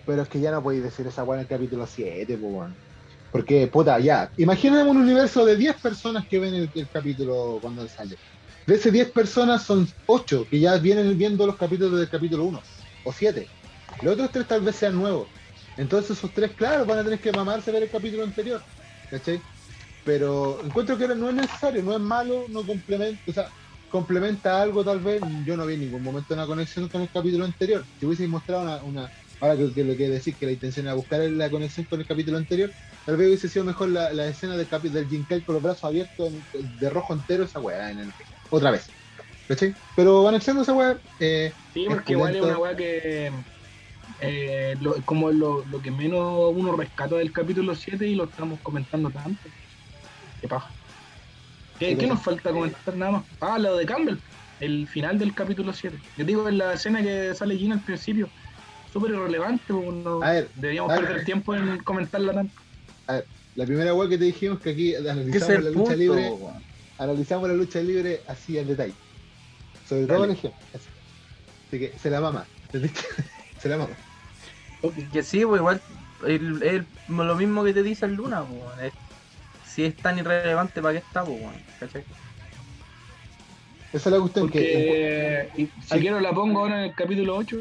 Pero es que ya no podéis decir esa weá en el capítulo 7, pues, weón. Porque, puta, ya. Imaginemos un universo de 10 personas que ven el, el capítulo cuando sale. De esas 10 personas son 8 que ya vienen viendo los capítulos del capítulo 1 o 7. Los otros 3 tal vez sean nuevos. Entonces esos 3, claro, van a tener que mamarse ver el capítulo anterior. ¿Cachai? Pero encuentro que no es necesario, no es malo, no complementa, o sea, complementa algo tal vez. Yo no vi en ningún momento una conexión con el capítulo anterior. Si hubiese mostrado una, una ahora que, que lo que decir que la intención era buscar la conexión con el capítulo anterior, Tal vez hubiese sido mejor la, la escena del, del Jinkai con los brazos abiertos de rojo entero, esa weá, en el, otra vez. ¿Cachai? Pero anexando esa weá, eh, Sí, porque igual es una weá que. eh, lo- como lo, lo que menos uno rescata del capítulo 7 y lo estamos comentando tanto. Qué paja. ¿Qué, ¿Qué qué cosa? nos falta comentar nada más? Ah, lo de Campbell, el final del capítulo 7. Yo digo, en la escena que sale Gina al principio, súper irrelevante, pues, no- A ver, deberíamos a ver. perder tiempo en comentarla tanto. la primera weá que te dijimos que aquí analizamos la lucha punto, libre. Analizamos la lucha libre así en detalle. Sobre todo Dale. el ejemplo. Así. Así que se la mama. se la mama. Que sí, pues igual el- el- lo mismo que te dice el Luna, pues, si es tan irrelevante, ¿para qué está, pues? ¿Cachai? Esa es la cuestión que. Porque y si quiero la pongo ahora en el capítulo 8,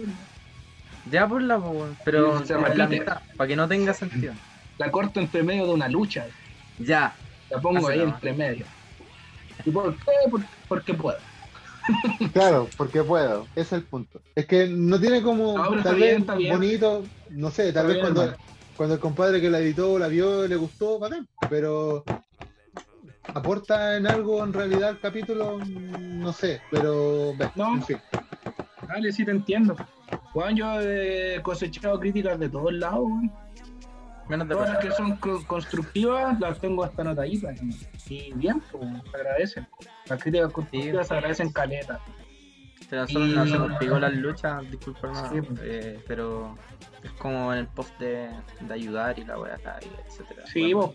Ya por la, pues, pero se la mitad, para que no tenga sentido. la corto entre medio de una lucha. Ya, La pongo ahí entre medio. ¿Y por qué? Por- porque puedo. Claro, porque puedo. Ese es el punto. Es que no tiene como. No, tal bien, vez bonito. No sé, tal Está vez bien, cuando, hermano. cuando el compadre que la editó la vio le gustó, bacán. Pero. ¿Aporta en algo en realidad el capítulo? No sé, pero. No. En fin. Dale, sí te entiendo. Juan, yo he cosechado críticas de todos lados. Menos de Todas las que son co- constructivas las tengo hasta notaditas. Y bien, pues, se agradecen. Las críticas constructivas se agradecen caleta. No hacemos pico las luchas, disculpa Sí, pues. eh, pero es como en el post de, de ayudar y la weá, etcétera. Sí, Bueno.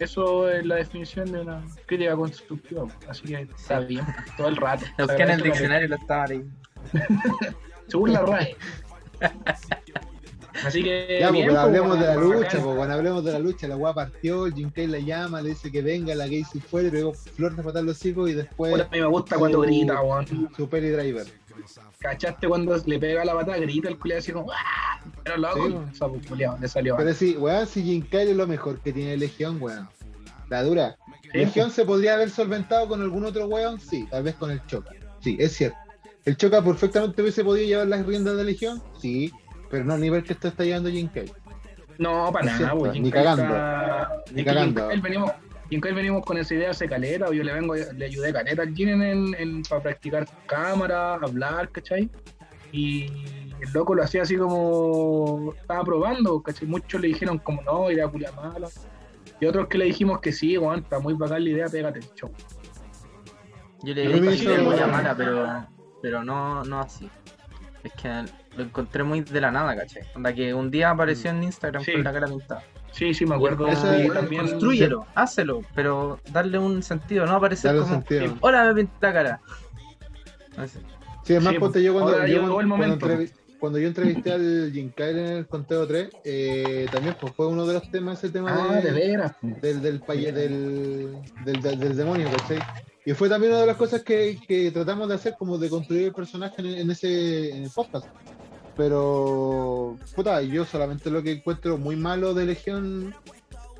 Eso es la definición de una crítica constructiva. Así que está Sí. bien, todo el rato. Lo Se busqué en el diccionario lo estaba ahí. Según la RAE. Así que. Ya, pues, bien, pero pues, hablemos de la lucha, pues, cuando hablemos de la lucha, la weá partió, el Jim Kay la llama, le dice que venga, la Casey fue, le pegó flor de patar los hijos y después Puta, a mí me gusta cuando su- grita, weón. su peli driver. ¿Cachaste cuando le pega la patada? Grita el culiado así como ¡Ah! Pero loco, Sí. y sapo culiao, le salió. Pero sí, weón, si Jim Kay es lo mejor que tiene Legión, weón. La dura. Sí, Legión se podría haber solventado con algún otro weón, sí, tal vez con el Choca. Sí, es cierto. El Choca perfectamente hubiese podido llevar las riendas de Legión, sí, pero no al nivel que esto está llevando Jim Kay. No, para nada, cierto, weón. ni Jim cagando, está- ni cagando. Jim venimos, Jim venimos con esa idea hace caleta, o yo le vengo, le ayudé caleta al Jin en, en, para practicar cámara, hablar, ¿cachai? Y el loco lo hacía así como estaba probando, ¿cachai? Muchos le dijeron como no, idea culia mala. Y otros que le dijimos que sí, weón, está muy bacán la idea, pégate el show. Yo le dije que era muy mala, pero, pero no, no así. Es que lo encontré muy de la nada, ¿cachai? Onda que un día apareció en Instagram Sí. con la cara pintada. Sí, sí, me acuerdo. Ese- y también Construyelo, hácelo, pero darle un sentido, no aparecer Darle como, sentido. hola, me pinté la cara. Así. Sí, además, Sí, ponte yo cuando, ahora yo llegó cuando, el cuando momento. cuando yo entrevisté al Jim Kyle en el conteo 3, eh, también pues, fue uno de los temas, ese tema Ah, de veras. del, del, paye- del, del, del- del demonio, ¿cachai? Y fue también una de las cosas que, que tratamos de hacer, como de construir el personaje en, en ese en el podcast. Pero, puta, yo solamente lo que encuentro muy malo de Legión,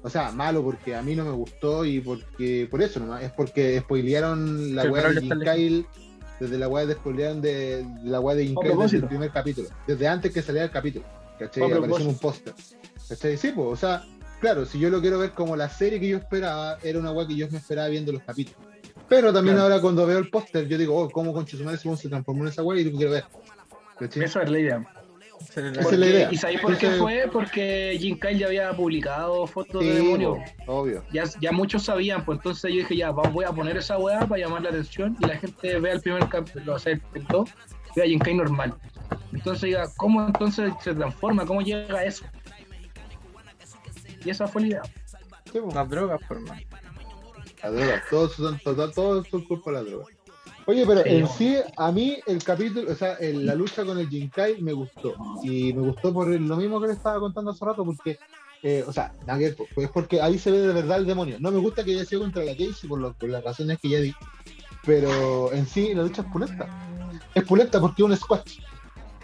o sea, malo porque a mí no me gustó y porque, por eso nomás, es porque spoilearon la weá de Jim Kyle, desde la weá de spoilearon de, de la weá de Jim Kyle desde el primer capítulo, desde antes que saliera el capítulo, ¿cachai? Apareció en un póster. ¿Cachai? Sí, pues, o sea, claro, si yo lo quiero ver como la serie que yo esperaba, era una weá que yo me esperaba viendo los capítulos. Pero también Claro. ahora cuando veo el póster, yo digo, oh, ¿cómo madre se se transformó en esa weá? Y lo quiero ver. ¿Cachai? Esa es la idea. Esa es la. ¿Y sabéis por qué fue? Porque Jim Kyle ya había publicado fotos de Sí, po, obvio. Ya, ya muchos sabían, pues entonces yo dije, ya, voy a poner esa weá para llamar la atención y la gente vea el primer capítulo, o sea, el, el 2, vea Jim Kyle normal. Entonces diga, ¿cómo entonces se transforma? ¿Cómo llega a eso? Y esa fue la idea. Las drogas, por más. La droga, todos son, todos, todos son culpa de la droga. Oye, pero en sí, a mí el capítulo, o sea, el- la lucha con el Jinkai me gustó. Y me gustó por lo mismo que le estaba contando hace rato, porque, eh, o sea, ver, pues, es porque ahí se ve de verdad el demonio. No me gusta que haya sido contra la Casey por, lo- por las razones que ya di, pero en sí la lucha es pulenta. Es pulenta porque es un squash.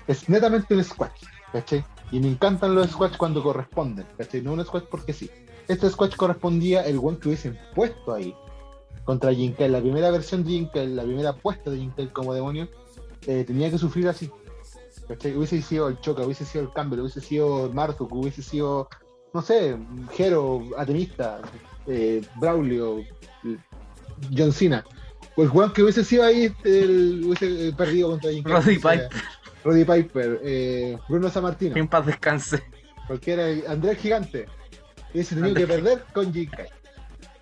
Es netamente un squash, ¿cachai? Y me encantan los squash cuando corresponden, ¿cachai? No un squash porque sí. Este squash correspondía el one que hubiesen puesto ahí contra Jinkel. La primera versión de Jinkel, la primera puesta de Jinkel como demonio, eh, tenía que sufrir así. ¿cachai? Hubiese sido el Choca, hubiese sido el Campbell, hubiese sido Marduk, hubiese sido no sé, Jero, Atenista, eh, Braulio, John Cena. O el Juan que hubiese sido ahí, el, hubiese perdido contra Jim Roddy Piper. Roddy Piper, eh, Bruno Sammartino, En paz descanse. cualquiera, Andrés Gigante. Hubiese tenido que perder con Carrey.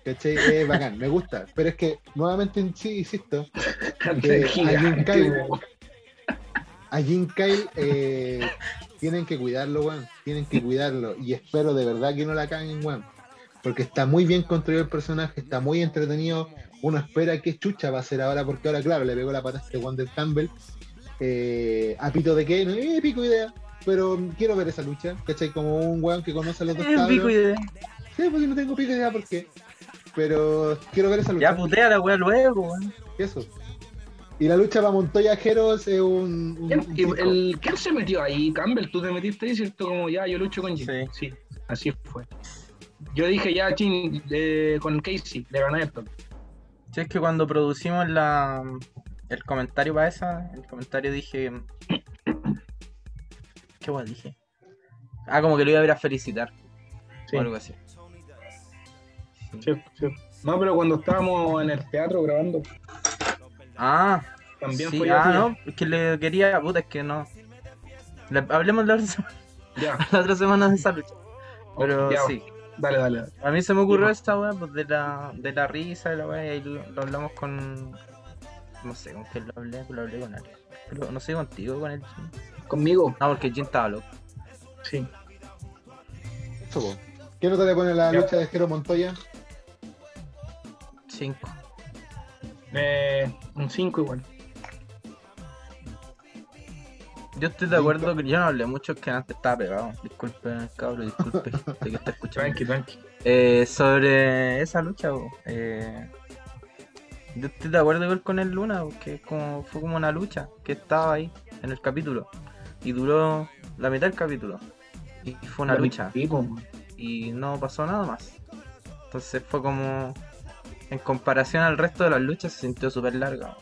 ¿Cachai? Es bacán, me gusta. Pero es que, nuevamente, sí, insisto, a Jim Kyle. weón. a Jim Kyle eh, tienen que cuidarlo, weón. Tienen que cuidarlo. Y espero de verdad que no la caguen, weón. Porque está muy bien construido el personaje, está muy entretenido. Uno espera qué chucha va a hacer ahora, porque ahora, claro, le pegó la pata a este Wander Campbell. Eh, a pito de que no eh, pico idea. Pero quiero ver esa lucha, ¿cachai? Como un weón que conoce a los dos Eh, pico cabros. idea. Sí, porque no tengo pico idea por qué. Pero quiero ver esa lucha. Ya putea la wea luego, weón. Eso. Y la lucha para Montoya Jeros es un. un- ¿Quién, un y cinco. el, ¿Quién se metió ahí? Campbell, tú te metiste ahí, ¿cierto? Como ya, yo lucho con Jim. Sí. Sí, así fue. Yo dije ya, Jim, eh, con Casey, le gané esto. Sí, es que cuando producimos la, el comentario para esa, el comentario dije. ¿Qué guay dije? Ah, como que lo iba a ir a felicitar. Sí, O algo así. No, pero cuando estábamos en el teatro grabando, Ah, también sí, fue ah, no, es que le quería. Puta, es que no. Le- hablemos la otra, semana, Ya, la otra semana de esa lucha. Pero ya, sí, dale, dale. dale. a mí se me ocurrió esta weá pues, de, la, de la risa de la weá y lo, lo hablamos con. No sé con quién lo hablé, lo hablé con alguien. Pero no sé contigo, con el Jin. Conmigo, Ah, porque el Jin estaba loco. sí. ¿Qué nota le pone la Ya. lucha de Jero Montoya? 5. Eh, un 5 igual. Yo estoy de acuerdo que yo no hablé mucho, que antes estaba pegado. Disculpe, cabrón, disculpe, gente que está escuchando. Tranqui, tranqui. Eh, sobre esa lucha, eh, yo estoy de acuerdo igual con el Luna, porque como, fue como una lucha que estaba ahí en el capítulo y duró la mitad del capítulo. Y fue una lucha y no pasó nada más. Entonces fue como, en comparación al resto de las luchas, se sintió súper larga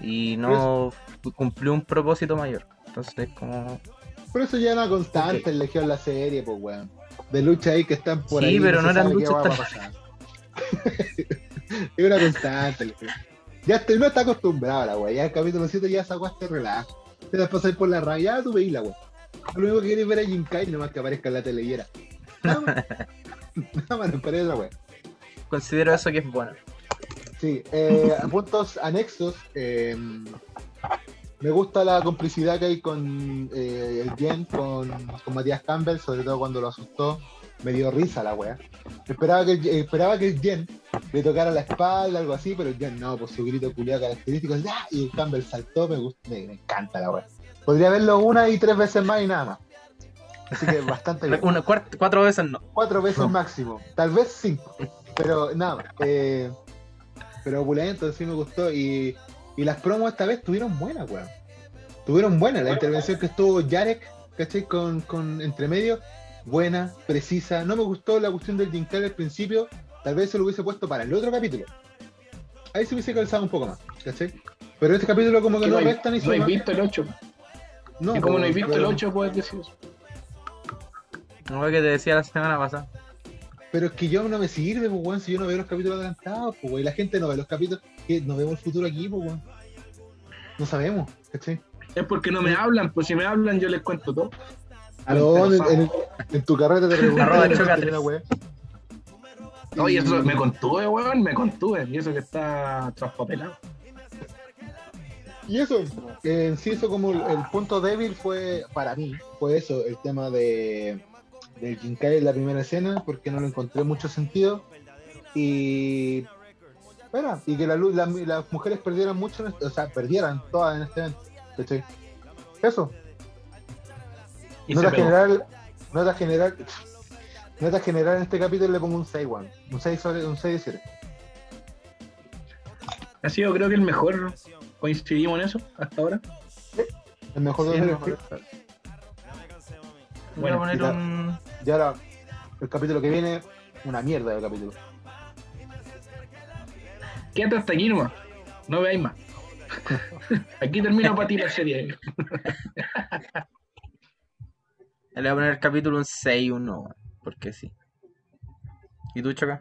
y no cumplió un propósito mayor. Entonces como Por eso ya una constante Ok. en Legión la serie, pues weón. De lucha ahí que están por Sí, ahí. pero se no eran luchas a tan- es una constante, Legión. Ya estoy, no está acostumbrado a la weá. Ya el capítulo 7 ya esa weá te relaja. Te la pasáis por la raya, ya tú veis la weá. Lo único que queréis ver es Jim Kai, nomás que aparezca en la tele y era. Nada más. Nada más, no esperé otra weá. Considero eso que es bueno. Sí, eh, puntos anexos. eh, me gusta la complicidad que hay con eh, el Jen, con, con Matías Campbell, sobre todo cuando lo asustó. Me dio risa la wea. Esperaba que, el- esperaba que el Jen le tocara la espalda, algo así, pero el Jen no, por su grito culiado característico. ¡ah! Y el Campbell saltó, me, gusta, me, me encanta la wea. Podría verlo una y tres veces más y nada más. Así que bastante bien. Una, cuatro veces no. Cuatro veces No. máximo, tal vez cinco, pero nada, eh, pero opulento, sí me gustó y, y las promos esta vez tuvieron buenas, weón. Tuvieron buenas, la intervención que estuvo Jarek, ¿cachai? Con, con entre medio, buena, precisa. No me gustó la cuestión del Jim Carrey al principio, tal vez se lo hubiese puesto para el otro capítulo. Ahí se hubiese calzado un poco más, ¿cachai? Pero este capítulo como que no hay- resta ni no he visto el 8. No, y como no he pues, visto el pero- 8, puedes decir eso. No fue que te decía la semana pasada. Pero es que yo no me sirve, pues, weón, si yo no veo los capítulos adelantados, pues, weón. Y la gente no ve los capítulos, que no vemos el futuro aquí, pues, weón. No sabemos, ¿cachai? Es porque no me hablan, pues si me hablan yo les cuento todo. A lo en, en- en tu carreta te preguntan Arroba ¿no? Oye, eso Y- me contuve, weón, me contuve. Y eso que está traspapelado. Y eso, en sí, eso como el, el punto débil fue, para mí, fue eso, el tema de del Jinkai en la primera escena, porque no lo encontré mucho sentido. Y. Bueno, y que la, luz- la- las mujeres perdieran mucho, en este- o sea, perdieran todas en este evento. ¿cachai? Eso, Y nota general, nota general, nota general en este capítulo le pongo un 6, weón. Un 6 sobre un 6 de 7. Ha sido creo que el mejor. Coincidimos en eso hasta ahora. El mejor Sí, de los. Tres. Voy a Bueno, poner y la- un. Y ahora, el capítulo que viene, una mierda de capítulo. Quédate hasta aquí nomás. No veáis más. aquí termino para ti la serie. Le voy a poner el capítulo un 6 1. porque sí. ¿Y tú, Choca?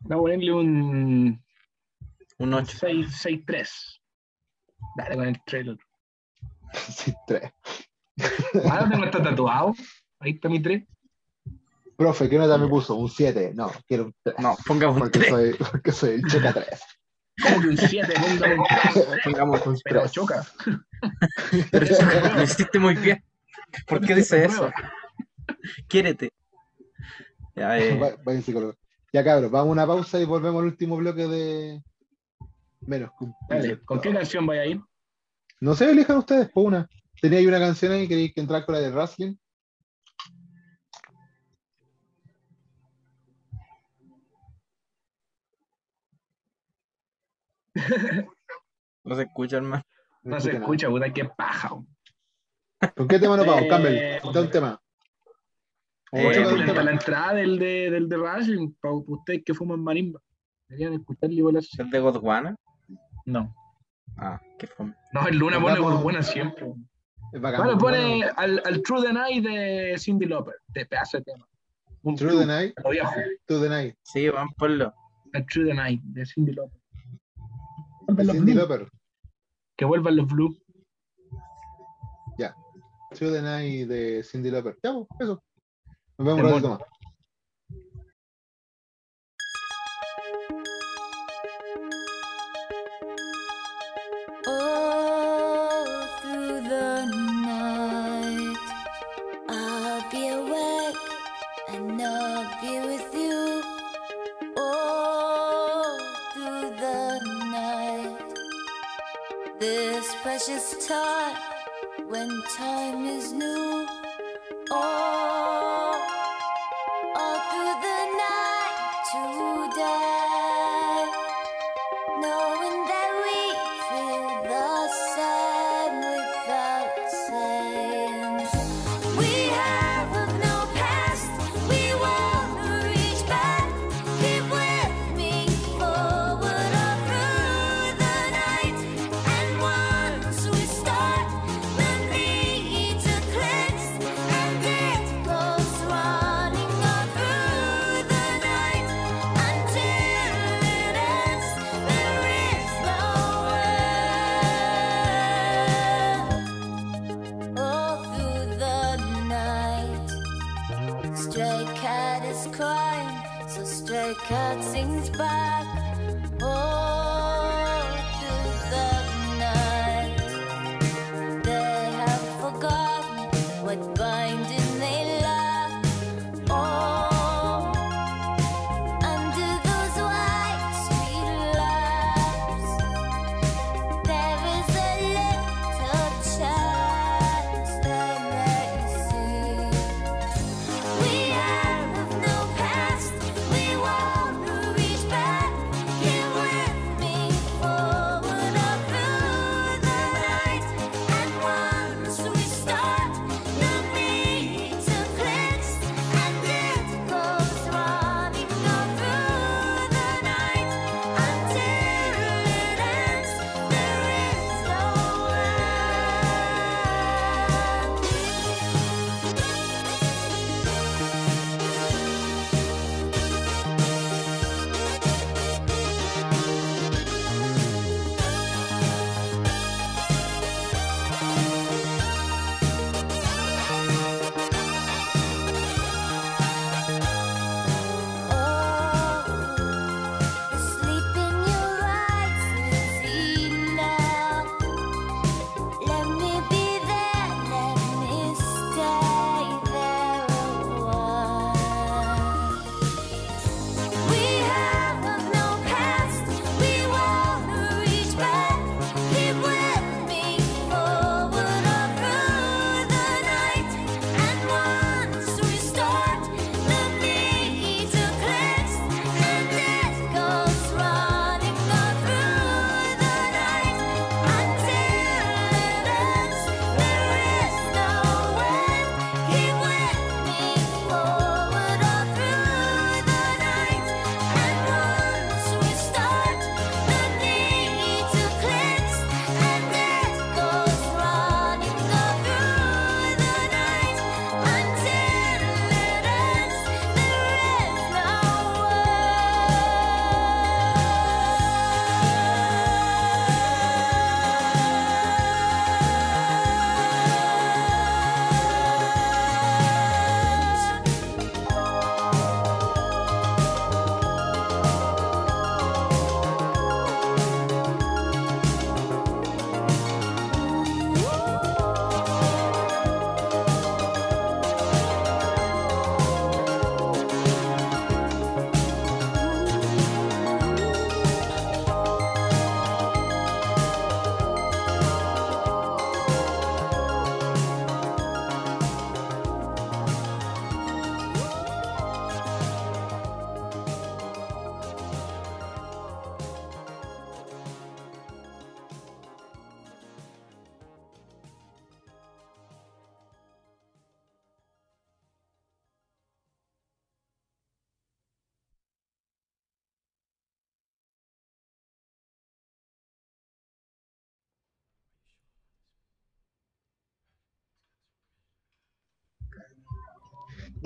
Voy a ponerle un Un 8. 6-3. Dale con el trailer. Sí, tres. Ah, no tengo esto tatuado. Ahí está mi 3. Profe, ¿qué nota me puso? Un 7. No, quiero un 3. No, pongamos un Porque 3. soy, porque soy el Choca 3. Como que un 7, póngame un 3. Pongamos un Pero 3. choca. Pero Choca, lo hiciste muy bien. ¿Por qué dice eso? Quiérete. Ya, eh, Va- Vayan psicólogo. Ya cabros, vamos a una pausa y volvemos al último bloque de menos piloto. ¿con qué canción vaya a ir? No sé, elijan ustedes, por una. ¿Tenía ahí una canción ahí? ¿Queréis que entrar con la de wrestling? no se escucha, hermano. No se escucha puta, qué paja. ¿Con qué tema nos vamos? Campbell, da un tema. Eh, la, tema. la entrada del de, del de Racing, para ustedes que fuman marimba. Deberían escucharle igual así. ¿Es de Godwana? No. Ah, qué fome. No, el Luna pone buena siempre. Weón. Es bacán. Bueno, pone bueno. al, al True the Night de Cindy Lauper. De pedazo de tema. Un club, the Night. Through the Night. Sí, vamos ponlo. El True the Night de Cindy Lauper. de Vuelvan los Cindy Lauper. Que vuelvan los Blue. Through the Night de Cindy Lauper. Ya, pues, eso. Nos vemos un ratito más. Be with you. All through the night, this precious time when time is new. All,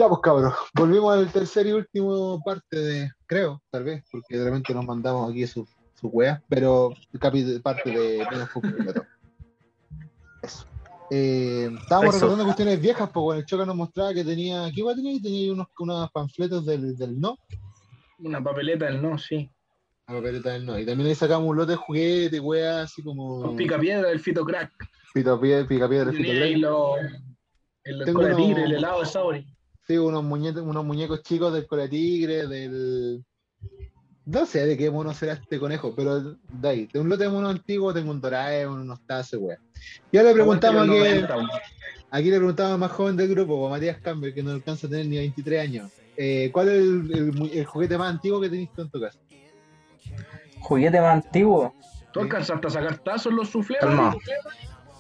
Ya, pues cabros, volvimos al tercer y último parte de, creo, tal vez, porque de repente nos mandamos aquí sus su weas, pero el parte de menos. Eso. Eh, estábamos Eso. recordando cuestiones viejas, bueno, el Choca nos mostraba que tenía, ¿qué iba a tener? Tenía unos, unos panfletos del, del no, Una papeleta del no, sí. la papeleta del no, y también ahí sacamos un lote de juguetes, weas, así como Con pica piedra del fito crack. pica piedra, Tenía ahí lo, el Tengo uno- tigre, el helado de Sauri. Sí, unos muñecos, unos muñecos chicos del Cola Tigre, del. No sé de qué mono será este conejo, pero de ahí, de un lote de mono antiguo tengo un Doraemon, unos tazos, weá. Ya le preguntamos aquí, los 90, weón. aquí le preguntamos al más joven del grupo, a Matías Campbell, que no alcanza a tener ni 23 años. Eh, ¿Cuál es el, el mu- el juguete más antiguo que tenés tú en tu casa? Juguete más antiguo. ¿Tú alcanzaste a sacar tazos los suflés? Calma.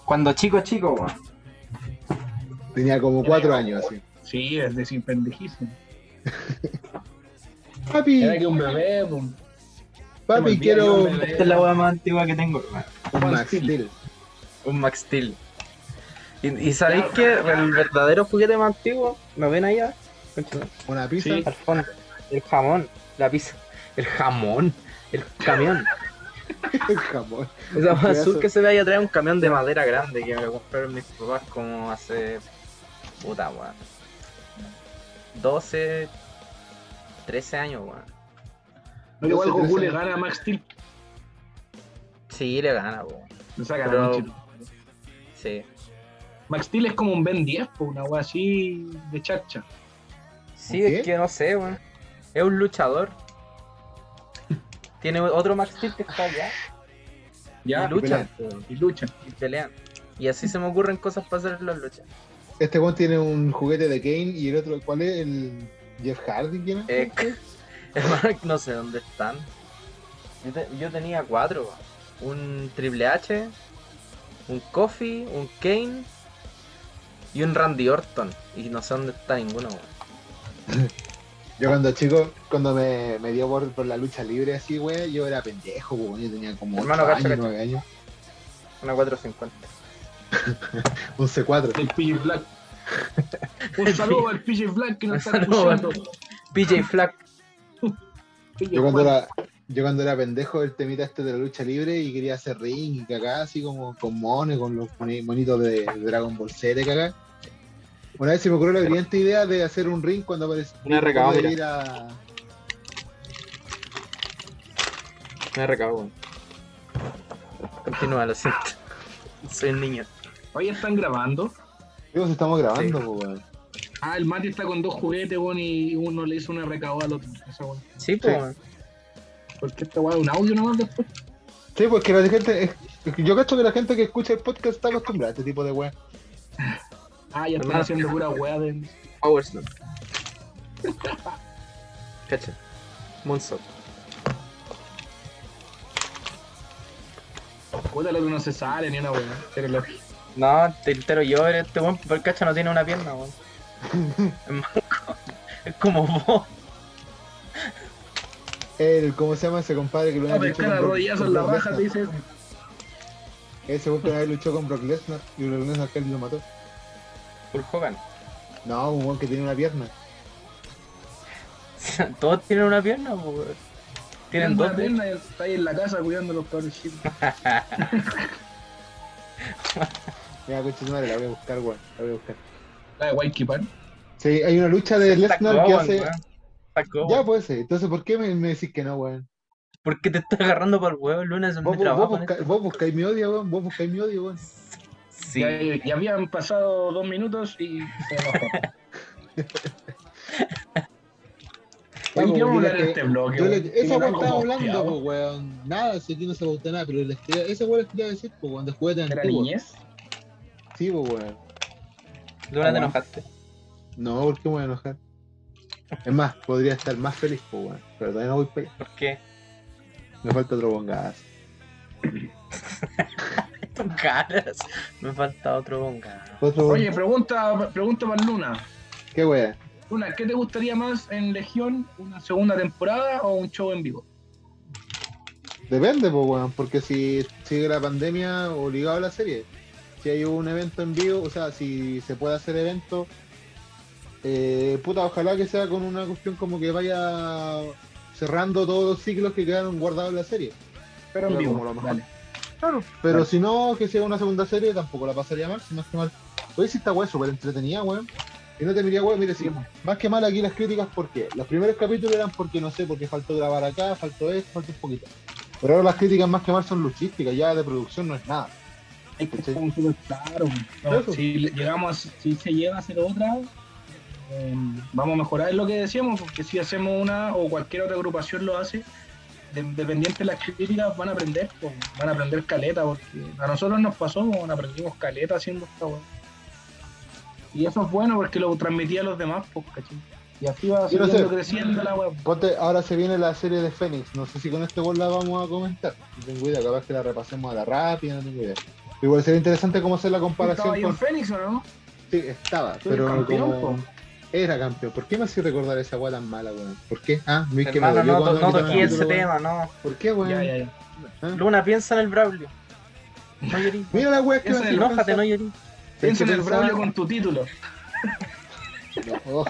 Cuando chico, chico, weón. Tenía como 4 años, así. Sí, es de sin pendejísimo. Papi, Era que un bebé, papi, quiero un bebé. Esta es la weá más antigua que tengo, hermano. Max Steel. Un Max Steel. ¿Y, y sabéis que el verdadero juguete más antiguo? ¿Lo ven allá? Una pizza. Sí. Al fondo. El jamón. La pizza. El jamón. El camión. Jamón. Esa más azul que se ve ahí atrás es un camión de madera grande que me lo compraron mis papás como hace. Puta, weón. 12, 13 años, weón. No, igual Goku le gana a Max Steel. Sí, le gana, weón. Le saca Pero-. Sí. Max Steel es como un Ben 10, pues, una wea así de chacha. Sí, es que no sé, weón. Es un luchador. Tiene otro Max Steel que está allá. Ya, y luchan, y luchan. y pelean. Y así se me ocurren cosas para hacer las luchas. Este one tiene un juguete de Kane y el otro, ¿cuál es? El Jeff Hardy, ¿quién es? Eh, hermano, no sé dónde están. Yo, te- yo tenía cuatro. Un Triple H, un Kofi, un Kane y un Randy Orton. Y no sé dónde está ninguno. weón. Yo cuando chico, cuando me, me dio por, por la lucha libre así, güey, yo era pendejo, güey, yo tenía como Hermano, 8 cacha, años, cacha. 9 años. Una 450. Un C4. El PJ Black. Un saludo al PJ Black que nos está escuchando. PJ Flack. PJ Yo cuando, era, yo cuando era pendejo, el temita este de la lucha libre y quería hacer ring y cagá, así como con mones, con los moni- monitos de, Dragon Ball Z, cagá. Una vez se me ocurrió la brillante idea de hacer un ring cuando apareció. Una recabada, de mira. ir a. Me recago. weón. Continúa, lo siento. Soy un niño. Oye, están grabando. Digo, si estamos grabando, pues, weón. Ah, el Mati está con dos juguetes, weón, y uno le hizo una recabada al otro. Esa weón. Sí, pues. Sí. weón. Porque esta weá es un audio nomás después. Sí, pues que la gente. es- que yo cacho que la gente que escucha el podcast está acostumbrada a este tipo de weón. Ah, ya están haciendo pura weá de. Power Slam. Cacha. Puta, el otro no se sale ni una weá. Pero lo- No, te entero yo, eres este weón, pero el cacha no tiene una pierna, weón. Es manco. Es como vos. El, ¿Cómo se llama ese compadre que lo A pescar a rodillazos en la raja, te dice. Ese weón que una vez luchó con Brock Lesnar y Brock Lesnar casi lo mató. Hulk Hogan. No, un weón que tiene una pierna. Todos tienen una pierna, pues, weón. Tienen dos. tienda y está ahí en la casa cuidando a los cabros chicos. Mira, coche madre, la voy a buscar, weón. La voy a buscar. La de Waiki Pan. Sí, hay una lucha de Lesnar que hace. Ya, puede ser. Entonces, ¿por qué me, me decís que no, weón? ¿Por qué te estás agarrando por el huevo el lunes en Vos, mi trabajo? vos, en busca- vos buscáis mi odio, weón. Vos buscáis mi odio, weón. Sí. Ya, ya habían pasado dos minutos y se enojó. Ya, ¿Y pues, qué vamos a que- este bloque? Yo le- weón? esa weón estaba hablando, pues, weón. Nada, si aquí no se gusta nada, pero les quería, ese weón les quería decir, pues, weón, de juguete ¿Era antiguo. niñez? Sí, pues, weón. Luna, te enojaste. No, ¿por qué me voy a enojar? Es más, podría estar más feliz, pues, weón. Pero todavía no voy para allá. ¿Por qué? Me falta otro bongazo. Tus caras. Me falta otro bonga. Otro Oye, pregunta, pregunta para Luna. ¿Qué weón? Luna, ¿qué te gustaría más en Legión? ¿Una segunda temporada o un show en vivo? Depende, pues, weón, porque si sigue la pandemia obligado a la serie. Si hay un evento en vivo, o sea, si se puede hacer evento, Eh, puta, ojalá que sea con una cuestión como que vaya cerrando todos los ciclos que quedaron guardados en la serie. Pero en vivo. como lo mejor. Dale. Claro. Pero Claro. si no, que sea una segunda serie, tampoco la pasaría mal, si más que mal. Oye, si esta weá es súper entretenida, weón. Y no te miría, weón, mire, sí, más que mal aquí las críticas, ¿por qué? Los primeros capítulos eran porque, no sé, porque faltó grabar acá, faltó esto, faltó un poquito. Pero ahora las críticas más que mal son luchísticas, ya de producción no es nada. Es que Sí. estamos súper claros. No, Eso. si le- llegamos, a- si se llega a hacer otra, eh, vamos a mejorar. Es lo que decíamos, porque si hacemos una o cualquier otra agrupación lo hace, de- dependiente de las críticas van a aprender, pues, van a aprender caleta, porque a nosotros nos pasó, pues, aprendimos caleta haciendo esta weá. Y eso es bueno porque lo transmitía a los demás, pues, ¿cachai? Y así va no creciendo la. Ponte, ahora se viene la serie de Fénix, no sé si con este gol la vamos a comentar. No tengo idea, capaz que la repasemos a la rápida, no tengo idea. Igual sería interesante cómo hacer la ¿Estaba comparación ahí con... en Fénix o no? Sí, estaba, pero campeón, como... Era campeón. ¿Por qué me hace recordar esa weá tan mala, weón? ¿Por qué? Ah, mi que no, no quitaron toqué ese tema, no. ¿Por qué, weón? Ya, ya, ya. ¿Ah? Luna, piensa en el Braulio. No llorí. Mira la weá que me Enójate, no llorí. Piensa en el Braulio con tu título. Oh.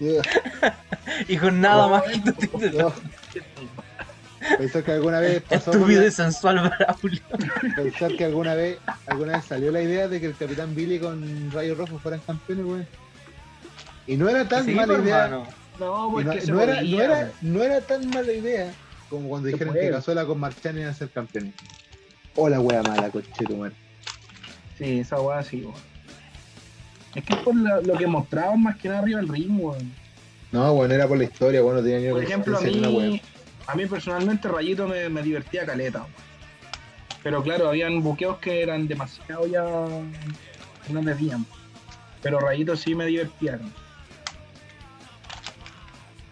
Yeah. Y con nada Oh, más que tu título. Oh. Pensar que alguna vez pasó Estúpido y sensual Braulio. pensar que alguna vez alguna vez salió la idea de que el Capitán Billy con Rayo Rojo fueran campeones, weón. Y no era tan Sí, mala pues, idea. hermano. No, pues no, que se no era, podía, no, era, weón. no era tan mala idea como cuando Se dijeron puede. que Cazuela con Marchán iban a ser campeones. O la wea mala, cochero, weón. Sí, esa weá sí, weón. Es que es por lo, lo que mostraban más que nada arriba del ring, weón. No, bueno, era por la historia, bueno, tenía ni Por ejemplo, a mí, a mí personalmente Rayito me, me divertía caleta. Pero claro, habían buqueos que eran demasiado ya... no me dían. Pero Rayito sí me divertía. ¿no?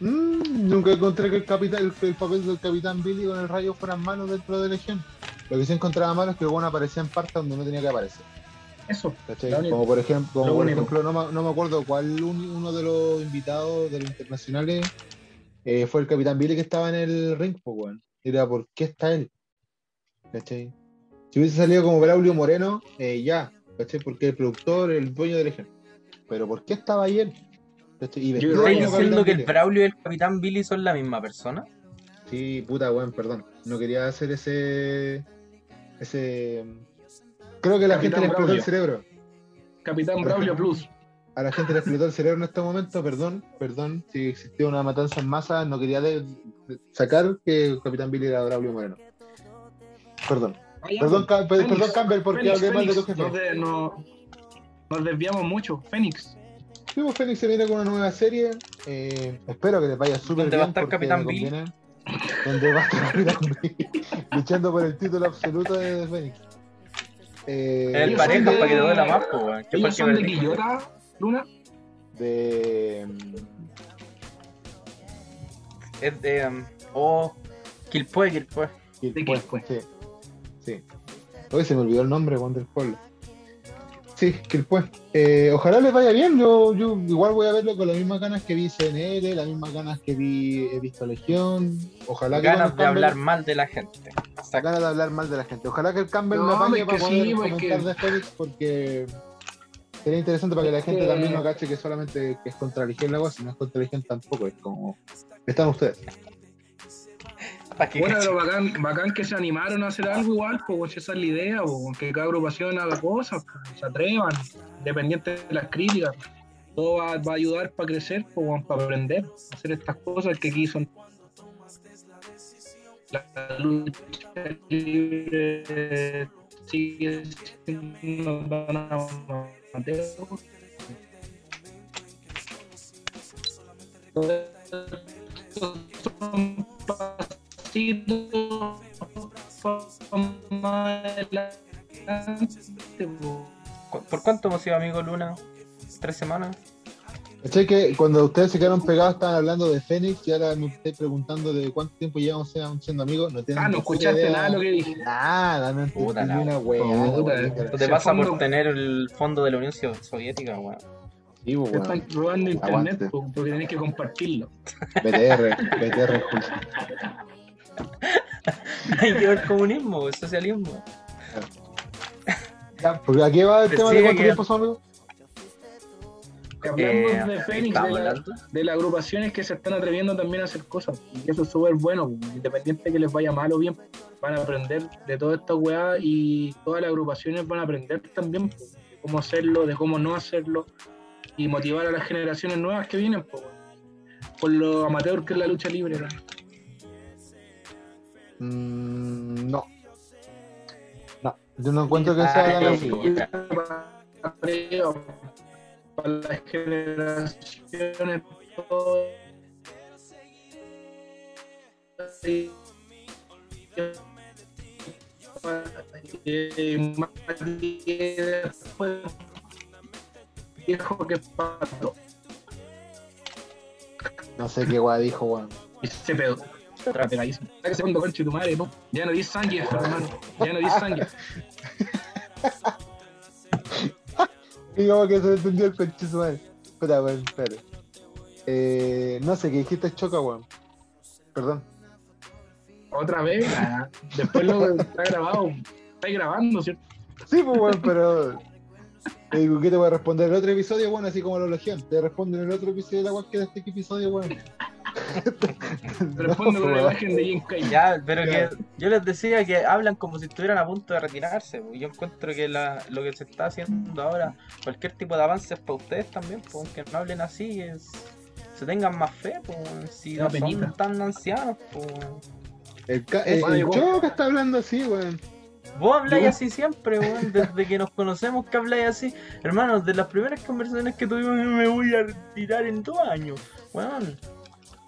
Mm, nunca encontré que el, capitán, el, el papel del Capitán Billy con el rayo fueran malos dentro de Legión. Lo que sí encontraba malo es que bueno aparecía en partes donde no tenía que aparecer. Eso. Como por ejemplo, como por ejemplo no, me, no me acuerdo cuál uno de los invitados de los internacionales eh, fue el Capitán Billy que estaba en el ring, pues weón. Era ¿por qué está él? ¿Cachai? Si hubiese salido como Braulio Moreno, eh, ya, ¿cachai? Porque el productor, el dueño de Legión. Pero ¿por qué estaba ahí él? ¿Cachai? Y Yo- ¿Estás como diciendo que el. Braulio y el Capitán Billy son la misma persona? Sí, puta, weón, perdón. No quería hacer ese. Ese. Creo que la gente le explotó el cerebro. Capitán Braulio Plus. A la gente le explotó el cerebro en este momento, perdón, perdón. Si existió una matanza en masa, no quería de- de- sacar que el Capitán Billy era Braulio Moreno. Perdón. Perdón. Ca- per- Fénix, perdón Campbell, porque Fénix, hablé mal de tu jefe. Nos, de- no- nos desviamos mucho. Fénix. Sí, pues, Fénix se viene con una nueva serie. eh, espero que les vaya súper ¿Dónde bien. va a estar Capitán Billy? Donde va a estar Capitán Billy. Luchando por el título absoluto de Fénix. Eh, El pareja para que te duela más, weón. ¿Qué Ellos son de? Quillota, Luna. de Es de. um, oh. Quilpue, Quilpue. Sí, sí. Hoy se me olvidó el nombre Juan del pueblo. Sí, Quilpué. Eh, ojalá les vaya bien. Yo, yo igual voy a verlo con las mismas ganas que vi CNL, las mismas ganas que vi he visto Legión. Ojalá que Ganas de hablar mal de la gente. Exacto. ganas de hablar mal de la gente. Ojalá que el Campbell No, me apañe es para que poder sí, comentar que- de Félix porque sería interesante para que la gente que- también no cache que solamente que es contra Legión la si no es contra Legión tampoco. Es como están ustedes. Bueno, pero bacán, bacán que se animaron a hacer algo igual, pues esa es la idea, pues, que cada agrupación haga cosas, pues, se atrevan, independiente de las críticas. Todo va, va a ayudar para crecer, pues, weón, para aprender, a hacer estas cosas que aquí son. La lucha libre sigue siendo tan amateur. Son pasitos más adelante, po. ¿Cu- ¿Por cuánto hemos sido amigos, Luna? ¿Tres semanas? ¿Cachai que cuando ustedes se quedaron pegados estaban hablando de Fénix y ahora me estoy preguntando de cuánto tiempo llevamos siendo siendo amigos? No Ah, no escuchaste idea. nada de lo que dije. Nada, no entendí una wea. Esto te pasa por tener el fondo de la Unión Soviética, weón. Sí, Te están robando internet porque tenés que compartirlo. BTR, BTR, Julio. Hay que ver comunismo, el socialismo. Ya, porque aquí va el tema de cuánto tiempo son amigos. Hablamos Eh, de Fénix, de, la- de las agrupaciones que se están atreviendo también a hacer cosas. Y eso es súper bueno, independiente que les vaya mal o bien, van a aprender de toda esta weá y todas las agrupaciones van a aprender también pues, de cómo hacerlo, de cómo no hacerlo y motivar a las generaciones nuevas que vienen pues, por lo amateur que es la lucha libre. ¿no? Mm, no. No, yo no encuentro que sea Ay, tan así. Para las generaciones más viejo que pato No sé qué weá dijo, weón. y se pedo. Otra pegadísima Saca segundo conche tu madre no ya no di sangre hermano. Ya no di sangre Y como que se entendió el conche su madre. Espera, weón, espera. Eh, no sé, ¿qué dijiste choca, weón? Perdón. Otra vez, ah, después lo está grabado. Está grabando, ¿cierto? Sí, pues, weón, pero. Eh, ¿Qué te voy a responder? El otro episodio, bueno, así como la Legión. Te respondo en el otro episodio de la weá que era este episodio, weón. Responde No, con la weón. imagen de Jim. Ya, pero Ya. que yo les decía que hablan como si estuvieran a punto de retirarse. pues. Yo encuentro que la- lo que se está haciendo ahora, cualquier tipo de avance es para ustedes también, pues, aunque no hablen así, es, se tengan más fe, pues, si no son tan ancianos. Pues. El, ca- el, el. Choca está hablando así, weón. Vos habláis así siempre, weón, desde que nos conocemos que habláis así. Hermanos, de las primeras conversaciones que tuvimos, me voy a retirar en dos años. Weón,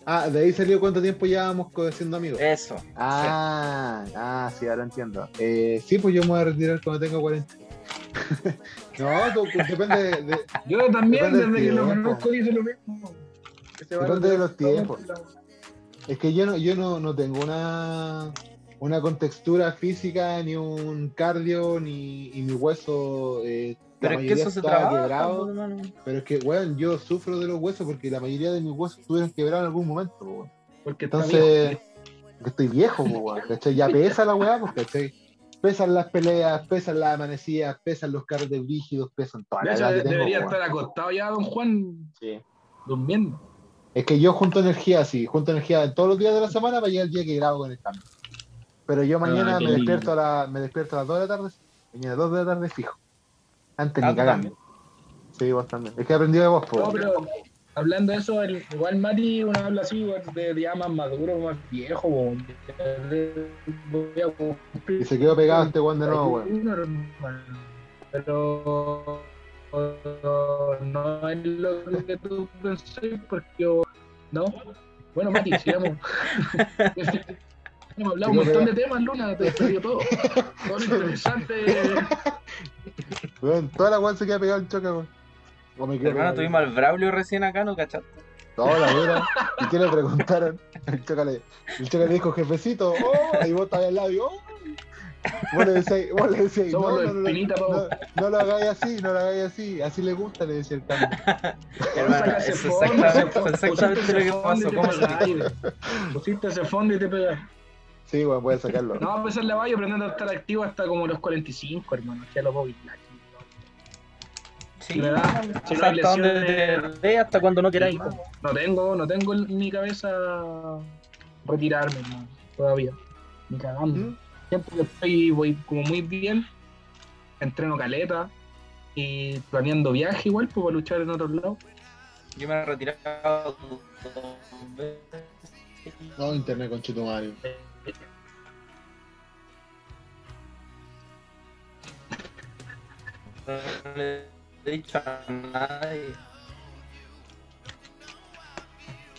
Ah, de ahí salió cuánto tiempo llevábamos siendo amigos. eso. Ah, ah, sí, ahora entiendo. Eh, sí, pues yo me voy a retirar cuando tenga 40. no, tú- tú- depende de, de- Yo también, desde que lo conozco, dice lo mismo. Depende de los tiempos. Es que yo no, yo no, no tengo una, una contextura física, ni un cardio, ni y mi hueso. eh, Pero es que mayoría eso se está trabaja, quebrado. pues, hermano. Pero es que, weón, yo sufro de los huesos porque la mayoría de mis huesos estuvieron quebrados en algún momento, po, weón. Porque. Entonces, estoy viejo, po, weón, ¿cachai? Ya pesa la weá, pues, ¿cachai? Pesan las peleas, pesan las amanecidas, pesan los carretes rígidos, pesan toda De la hecho, edad que tengo, debería weón. estar acostado ya, don Juan, Sí. durmiendo. Es que yo junto energía así, junto energía todos los días de la semana para llegar el día que grabo con el cambio. Pero yo mañana Ah, me despierto a la, me despierto a las 2 de la tarde, mañana 2 de la tarde fijo. Antes Ah, ni ¿tú cagando. también? Sí, vos también. Es que he aprendido de vos, po. No, pero hablando de eso, el, igual Mati uno habla así, igual, de ya más maduro, más viejo. Y se quedó pegado este weón de nuevo, weón. Pero no es lo que tú pensé, porque yo. No. Bueno, Mati, sigamos. Hemos hablado un montón de temas, Luna, te perdió todo. Todo lo interesante. Weón, toda la weón se queda pegado al choque, weón. O me quedo Hermano, tuvimos al Braulio recién acá, ¿no cachaste? No, la dura. ¿Y qué le preguntaron? El choca le, el choca le dijo, jefecito, oh, y vos estabas al lado y oh. Vos le decías, vos le Somos no, no, no, no, no lo hagáis así, no lo hagáis así, así le gusta, le decía el cambio. Hermano, fondo, exactamente, exactamente lo que pasó. ¿Cómo. Pusiste ese fondo y te pegas. Sí, weón, puede sacarlo. No, a pesar de vaya aprendiendo a estar activo hasta como los 45, hermano. Ya lo voy Black. Sí, ¿verdad? Si no hasta hay donde lesiones- te dé, hasta cuando no queráis. No tengo, no tengo en mi cabeza retirarme, hermano, todavía. Ni cagando. ¿Mm? Siempre que estoy, voy como muy bien, entreno caleta y planeando viaje igual, pues para luchar en otros lados. Yo me he retirado dos veces. No, internet con Chito Mario. No le he dicho a nadie.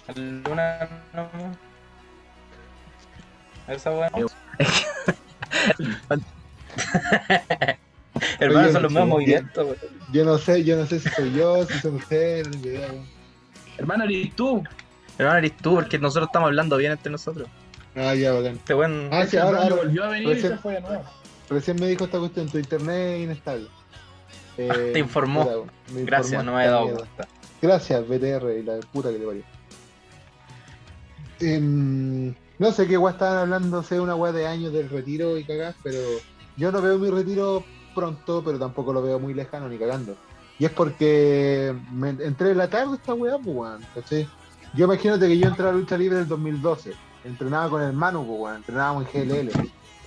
A Luna no. A esa weá. Hermano, Oye, son los mismos movimientos, weón. Yo no sé, yo no sé si soy yo, si son ustedes, no tengo idea, weón. Hermano, eres tú. Hermano, eres tú, porque nosotros estamos hablando bien entre nosotros. Ah, ya, bacán. Este weón. Ah, sí, ahora, volvió a venir y recién- se fue de nuevo. recién me dijo esta cuestión, tu internet es inestable. Eh, Te informó. Gracias, no me he dado cuenta. Gracias, BTR y la puta que te parió. Em, no sé qué weá estaban hablando, sé una weá de años del retiro y cagás, pero yo no veo mi retiro pronto, pero tampoco lo veo muy lejano ni cagando. Y es porque me entré en la tarde esta weá, pues, weón. ¿cachai? Yo imagínate que yo entré a la lucha libre en el 2012. Entrenaba con el Manu, pues, weón. Entrenábamos en GLL.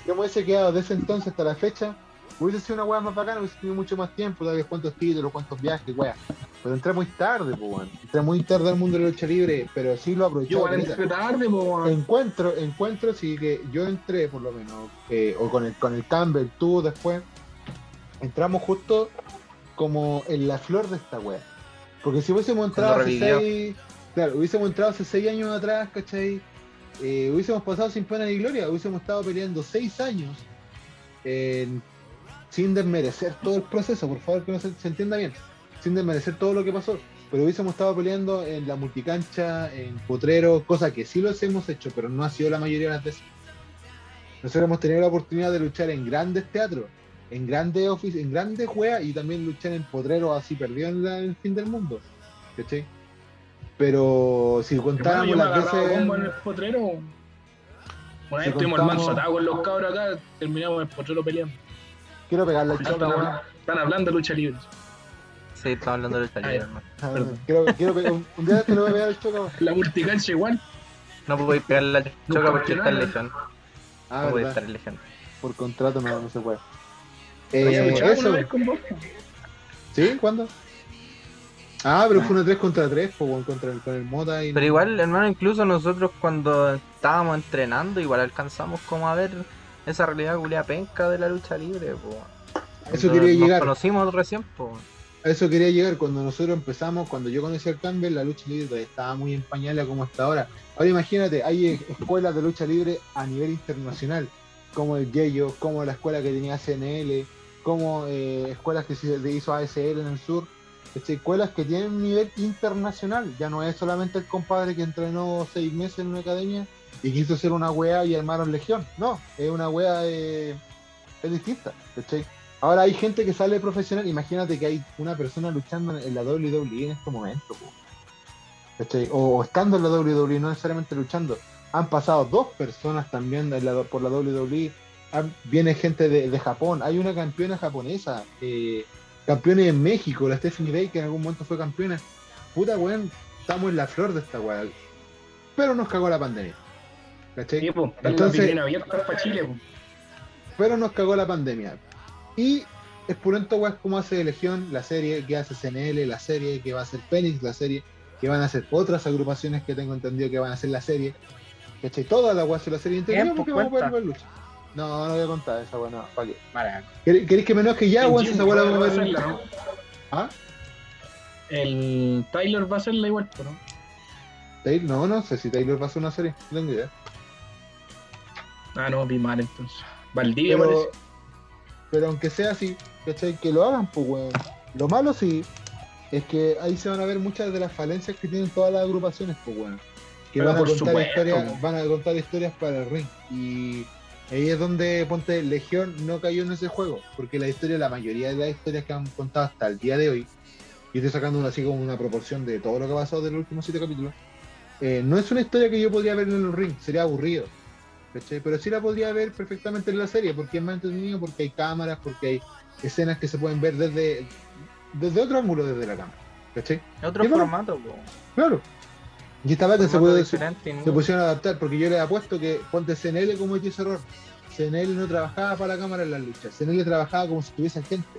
Yo me hubiese quedado desde entonces hasta la fecha. Hubiese sido una weá más bacana, hubiese tenido mucho más tiempo, tal vez cuántos títulos, cuántos viajes, weá. Pero entré muy tarde, pues, weón. Entré muy tarde al mundo de la lucha libre, pero sí lo aproveché. Yo entré tarde, po, weón. Encuentro, encuentro, sí que yo entré por lo menos, eh, o con el, con el Campbell, tú después, entramos justo como en la flor de esta wea. Porque si hubiésemos entrado hace seis, claro, hubiésemos entrado hace seis años atrás, ¿cachai? Eh, hubiésemos pasado sin pena ni gloria, hubiésemos estado peleando seis años en- sin desmerecer todo el proceso, por favor que no se, se entienda bien, sin desmerecer todo lo que pasó. Pero hubiésemos estado peleando en la multicancha, en Potrero, cosa que sí los hemos hecho, pero no ha sido la mayoría de las veces. Nosotros hemos tenido la oportunidad de luchar en grandes teatros, en grandes office, en grandes juegas y también luchar en Potrero así perdido en, la- en el fin del mundo. ¿Cachai? Pero si contáramos las veces. en el potrero. Vez Si estuvimos contamos- al manso atado con los cabros acá, terminamos en el potrero peleando. Quiero pegarle al Están, hablando- están hablando de lucha libre. Sí, estamos hablando de lucha libre, hermano. Ah. Quiero, quiero pe- un, un día te lo voy a pegar al choca. La multicancha igual. No podéis pegarle al choca porque está en nada. legión. Ah, No verdad. estar en legión. Por contrato no, no se puede. Eh, eso. vez con vos. ¿Sí? ¿Cuándo? Ah, pero fue una 3 contra 3, pues, contra el, con el Mota y. Pero igual, hermano, incluso nosotros cuando estábamos entrenando, igual alcanzamos como a ver esa realidad culia penca de la lucha libre, po. Eso quería nos llegar. conocimos recién, po. A eso quería llegar cuando nosotros empezamos, cuando yo conocí al Campbell, la lucha libre estaba muy en pañales como está ahora. Ahora imagínate, hay escuelas de lucha libre a nivel internacional, como el Yeyo, como la escuela que tenía CNL, como eh, escuelas que se le hizo ASL en el sur, escuelas que tienen un nivel internacional, ya no es solamente el compadre que entrenó seis meses en una academia y quiso hacer una wea y armaron legión, no, es una wea eh, es distinta. Ahora hay gente que sale profesional, imagínate que hay una persona luchando en la WWE en este momento. ¿Cachai? O, estando en la WWE, no necesariamente luchando. Han pasado dos personas también por la WWE. Viene gente de, de Japón. Hay una campeona japonesa. Eh, campeona en México, la Stephanie Bay, que en algún momento fue campeona. Puta weón, estamos en la flor de esta weá. Pero nos cagó la pandemia. ¿Cachai? Sí, po. Entonces- la para Chile, po. pero nos cagó la pandemia. Y es purento weas como hace Legión, la serie que hace CNL, la serie que va a hacer Phoenix, la serie que van a hacer otras agrupaciones que tengo entendido que van a hacer la serie. ¿Cachai? Todas las weas de la serie entera Bien, porque pues, vamos a poder cuenta. ver lucha. No, no voy a contar esa wea, no, ¿para qué? ¿Queréis que me enoje ya, weón? Esa wea la va vamos a ver. hacerla, ¿no? ¿Ah? El Tyler va a hacerla igual, ¿no? Taylor, no, no sé si Taylor va a hacer una serie, no tengo idea. Ah, no, vi mal entonces. Valdivia Pero, parece. pero aunque sea así, ¿cachai? Que lo hagan, pues, weón. Lo malo sí, es que ahí se van a ver muchas de las falencias que tienen todas las agrupaciones, pues, weón. Que Pero van a, contar supuesto, historias, weón. van a contar historias para el ring. Y ahí es donde, ponte, Legión no cayó en ese juego. Porque la historia, la mayoría de las historias que han contado hasta el día de hoy, y estoy sacando así como una proporción de todo lo que ha pasado de los últimos siete capítulos, eh, no es una historia que yo podría ver en el ring, sería aburrido. ¿Cachai? Pero sí la podría ver perfectamente en la serie, porque es más entretenido, porque hay cámaras, porque hay escenas que se pueden ver desde, desde otro ángulo desde la cámara. ¿Cachai? Otro formato, po. Claro. Y esta vez se, puede, ¿no? se pusieron a adaptar, porque yo le apuesto que ponte CNL como ese error. CNL no trabajaba para la cámara en las luchas, CNL trabajaba como si tuviesen gente.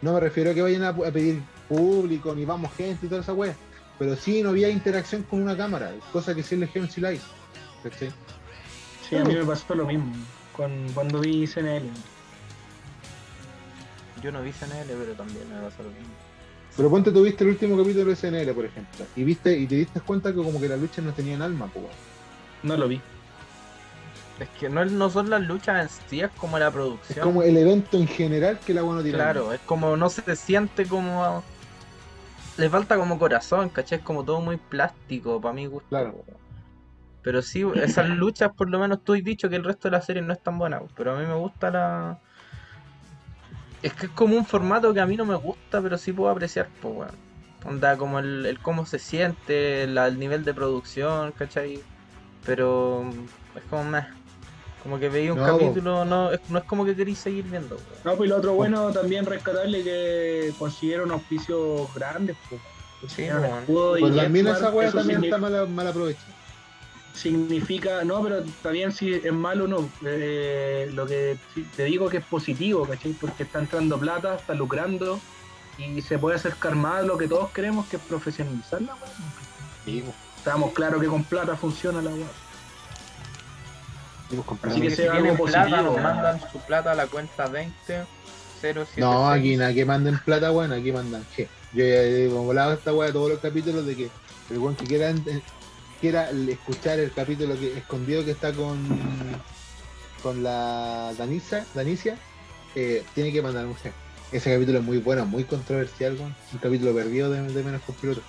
No me refiero a que vayan a, a pedir público, ni vamos gente y toda esa wea. Pero sí no había interacción con una cámara, cosa que sí en Legion sí la hizo. ¿Cachai? Sí, a mí me pasó lo mismo con, cuando vi CNL. Yo no vi CNL, pero también me pasó lo mismo. Pero ponte tú viste el último capítulo de CNL, por ejemplo, y viste y te diste cuenta que como que las luchas no tenían alma, pues. No lo vi. Es que no, no son las luchas en sí, es como la producción. Es como el evento en general que la bueno tiene. Claro, es como no se siente como. Le falta como corazón, ¿cachai? Es como todo muy plástico, para mi gusto. Claro. Pero sí, esas luchas, por lo menos tú has dicho que el resto de la serie no es tan buena, pero a mí me gusta la. Es que es como un formato que a mí no me gusta, pero sí puedo apreciar, pues, weón. Onda, como el, el cómo se siente, la- el nivel de producción, ¿cachai? Pero es como más. Como que veía un No, capítulo, no es, no es como que queréis seguir viendo. weón. No, pues lo otro bueno también rescatable que consiguieron auspicios grandes, pues. Sí, escudo y Pues también esa weá también está mal, mal aprovechada. Significa, no, pero también si es malo o no. Eh, lo que te digo que es positivo, ¿cachai? Porque está entrando plata, está lucrando y se puede acercar más a lo que todos queremos, que es profesionalizar la weá. Sí, pues, Estamos claros que con plata funciona la weá. sí, pues. Así que sea algo plata, positivo, nos ¿no? mandan su plata a la cuenta 20 076. No, aquí nada que manden plata, weón, aquí mandan G. Yo ya he volado esta weá todos los capítulos de que el weón que quiera, quiera escuchar el capítulo que, escondido que está con con la Danisa, Danicia, eh, tiene que mandar un G. Ese capítulo es muy bueno, muy controversial. Un capítulo perdido de, de menos copiloto.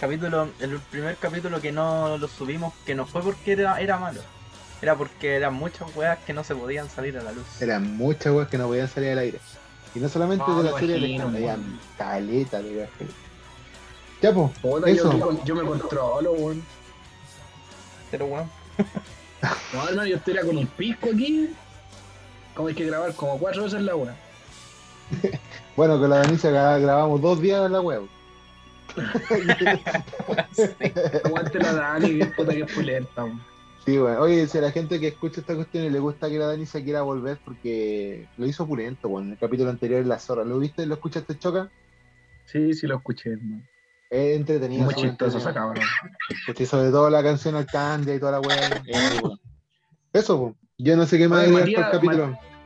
capítulo, el primer capítulo que no lo subimos, que no fue porque era, era malo, era porque eran muchas weas que no se podían salir a la luz. Eran muchas weas que no podían salir al aire. Y no solamente No, de la serie de caleta de. Ya, pues, Puta, Eso. Yo, me controlo, weón. Pero weón, No, hermano, yo estaría con un pisco aquí. Como hay que grabar como cuatro veces la weá. bueno, con la Danicia gra- grabamos dos días en la web. Aguante la Dani, que puta que pulenta, weón. Sí, bueno. Oye, si a la gente que escucha esta cuestión y le gusta que la Dani se quiera volver porque lo hizo pulento, bueno, en el capítulo anterior en La Zorra. ¿Lo viste? ¿Lo escuchaste, Choca? Sí, sí lo escuché, hermano. Es entretenido. Muy chistoso esa cabrón. Porque sobre todo la canción Alcandia y toda la weá. Eso, pues. Yo no sé qué más Oye, Matías.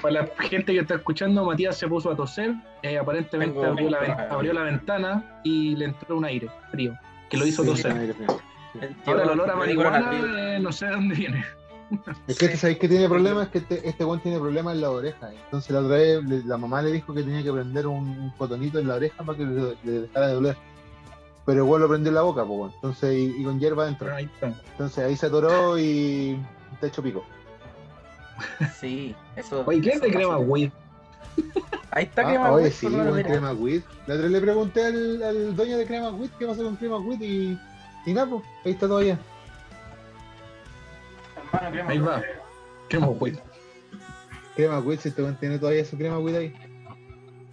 Para la gente que está escuchando, Matías se puso a toser. eh, aparentemente Tengo- abrió la, abrió la ventana y le entró un aire frío que lo hizo Sí, toser. sí, sí. Ahora el olor a marihuana, eh, no sé de dónde viene. Es que este, ¿sabéis que tiene problemas? Es que este, este weón tiene problemas en la oreja. Entonces la otra vez la mamá le dijo que tenía que prender un, un cotonito en la oreja para que le, le dejara de doler. Pero weón lo prendió en la boca, pues. Entonces, y, y con hierba adentro. Pero ahí está. Entonces ahí se atoró y está hecho pico. Sí, eso. Oye, ¿qué es de crema pasa. weed? Ahí está Ah, crema oye, weed, sí, buen crema wheat. La otra le pregunté al, al dueño de crema wheat qué pasó con crema wheat y, y nada, pues, ahí está todavía. Hermano, crema Ahí weed. va. Crema weed. Crema wheat, si este weón tiene todavía su crema wheat ahí.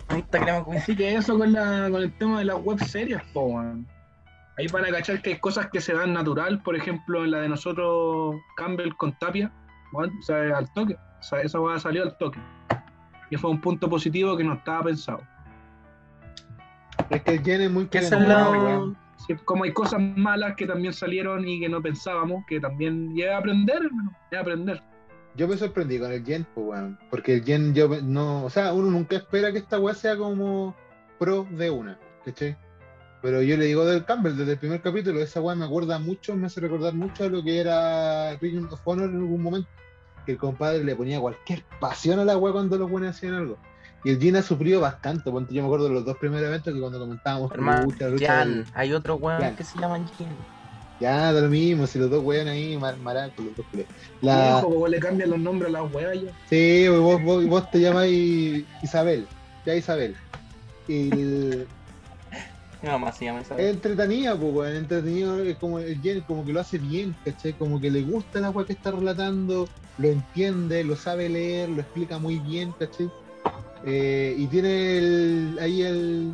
Ahí está crema weed. Así que eso con, la, con el tema de las web series, po. Ahí van a cachar que hay cosas que se dan natural, por ejemplo, en la de nosotros, Campbell con Tapia, weón, o sea, al toque. O sea, esa weá salió al toque. Y fue un punto positivo que no estaba pensado. Es que es muy ¿Qué es crema, el weón. lado? Sí, como hay cosas malas que también salieron y que no pensábamos, que también llega a aprender, hermano, llega a aprender. Yo me sorprendí con el Jen, pues, weón. Porque el Jen, yo no. O sea, uno nunca espera que esta weá sea como pro de una, ¿cachai? Pero yo le digo del Campbell, desde el primer capítulo, esa weá me acuerda mucho, me hace recordar mucho a lo que era Ring of Honor en algún momento. Que el compadre le ponía cualquier pasión a la weá cuando los buenos hacían algo. Y el Jen ha sufrido bastante, ponte, yo me acuerdo de los dos primeros eventos que cuando comentábamos Hermano, Jan, del- hay otro weón que se llama Jan. Ya, da lo mismo, si los dos weón ahí, mar, maracos, los dos culiados. La... Viejo, como le cambian los nombres a las weas ya. Sí, vos, vos, vos te llamas Isabel, ya Isabel. Y el- Mi mamá se llama esa. es entretenida, pues, weón, entretenido, es como el Jen, como que lo hace bien, ¿cachai? Como que le gusta la weá que está relatando, lo entiende, lo sabe leer, lo explica muy bien, ¿cachai? Eh, y tiene el- ahí el,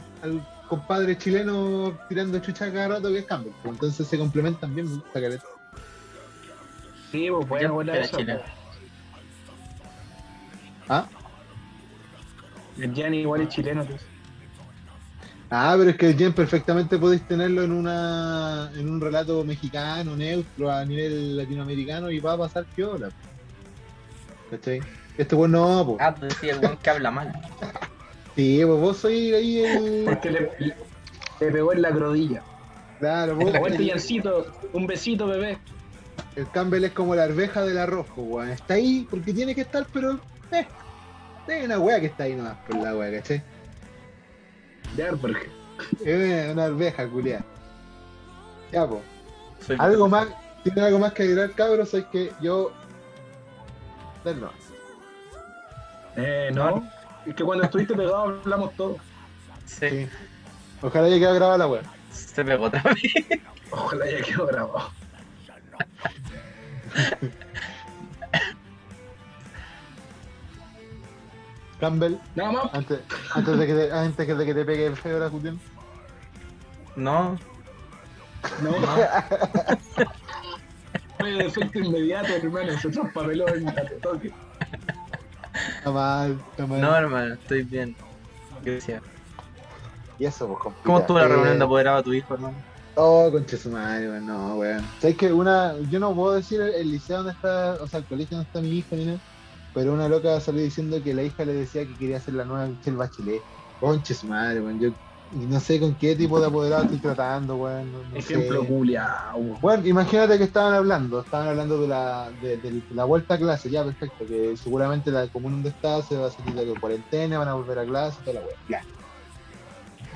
compadre chileno tirando chucha cada rato que es Campbell, pues, entonces se complementan bien, me gusta caleta. Sí, pues Jan buena chileno. po. ¿Ah? El Jan igual es chileno, pues. Ah, pero es que el Jen perfectamente podéis tenerlo en una en un relato mexicano, neutro, a nivel latinoamericano y va a pasar piola. ¿Cachai? Este pues no, pues. Ah, tú decías el weón que habla mal. Sí, pues vos sois ahí el. Porque le, le pegó en la crodilla. Claro, vos. Aguante, Jancito. Un besito, bebé. El Campbell es como la arveja del arroz, pues, weón. Está ahí porque tiene que estar, pero. Eh, es una wea que está ahí nomás por la wea, ¿cachai? De Arberg. Es una arveja, culiada. Ya, pues. Soy Algo más, tiene algo más que agregar, cabros, es que yo. Del no. Eh, no. Es que cuando estuviste pegado hablamos todo. Sí. Ojalá haya quedado grabada la weá. Se pegó también. Ojalá haya quedado grabado. Campbell. Nada más. Antes, antes, de, que te, antes de que te pegue el feo la. No. No. no. Fue efecto inmediato, hermano. Se traspapeló en el toque. Está mal, está mal. no, hermano, estoy bien. Gracias. Y eso, pues, complicado. ¿Cómo estuvo la Eh, reunión de apoderado de tu hijo, hermano? Oh, concha su madre, weón, no, weón. ¿Sabes que una, yo no puedo decir el, el liceo donde está, o sea, el colegio donde está mi hija, ni nada, pero una loca salió diciendo que la hija le decía que quería ser la nueva Michelle Bachelet. Concha su madre, weón, yo no sé con qué tipo de apoderado estoy tratando, weón. No, no Ejemplo sé. culiao. Bueno, imagínate que estaban hablando, estaban hablando de la, de, de la vuelta a clase, ya, perfecto, que seguramente la comuna donde está se va a salir de la cuarentena, van a volver a clase, toda la ya.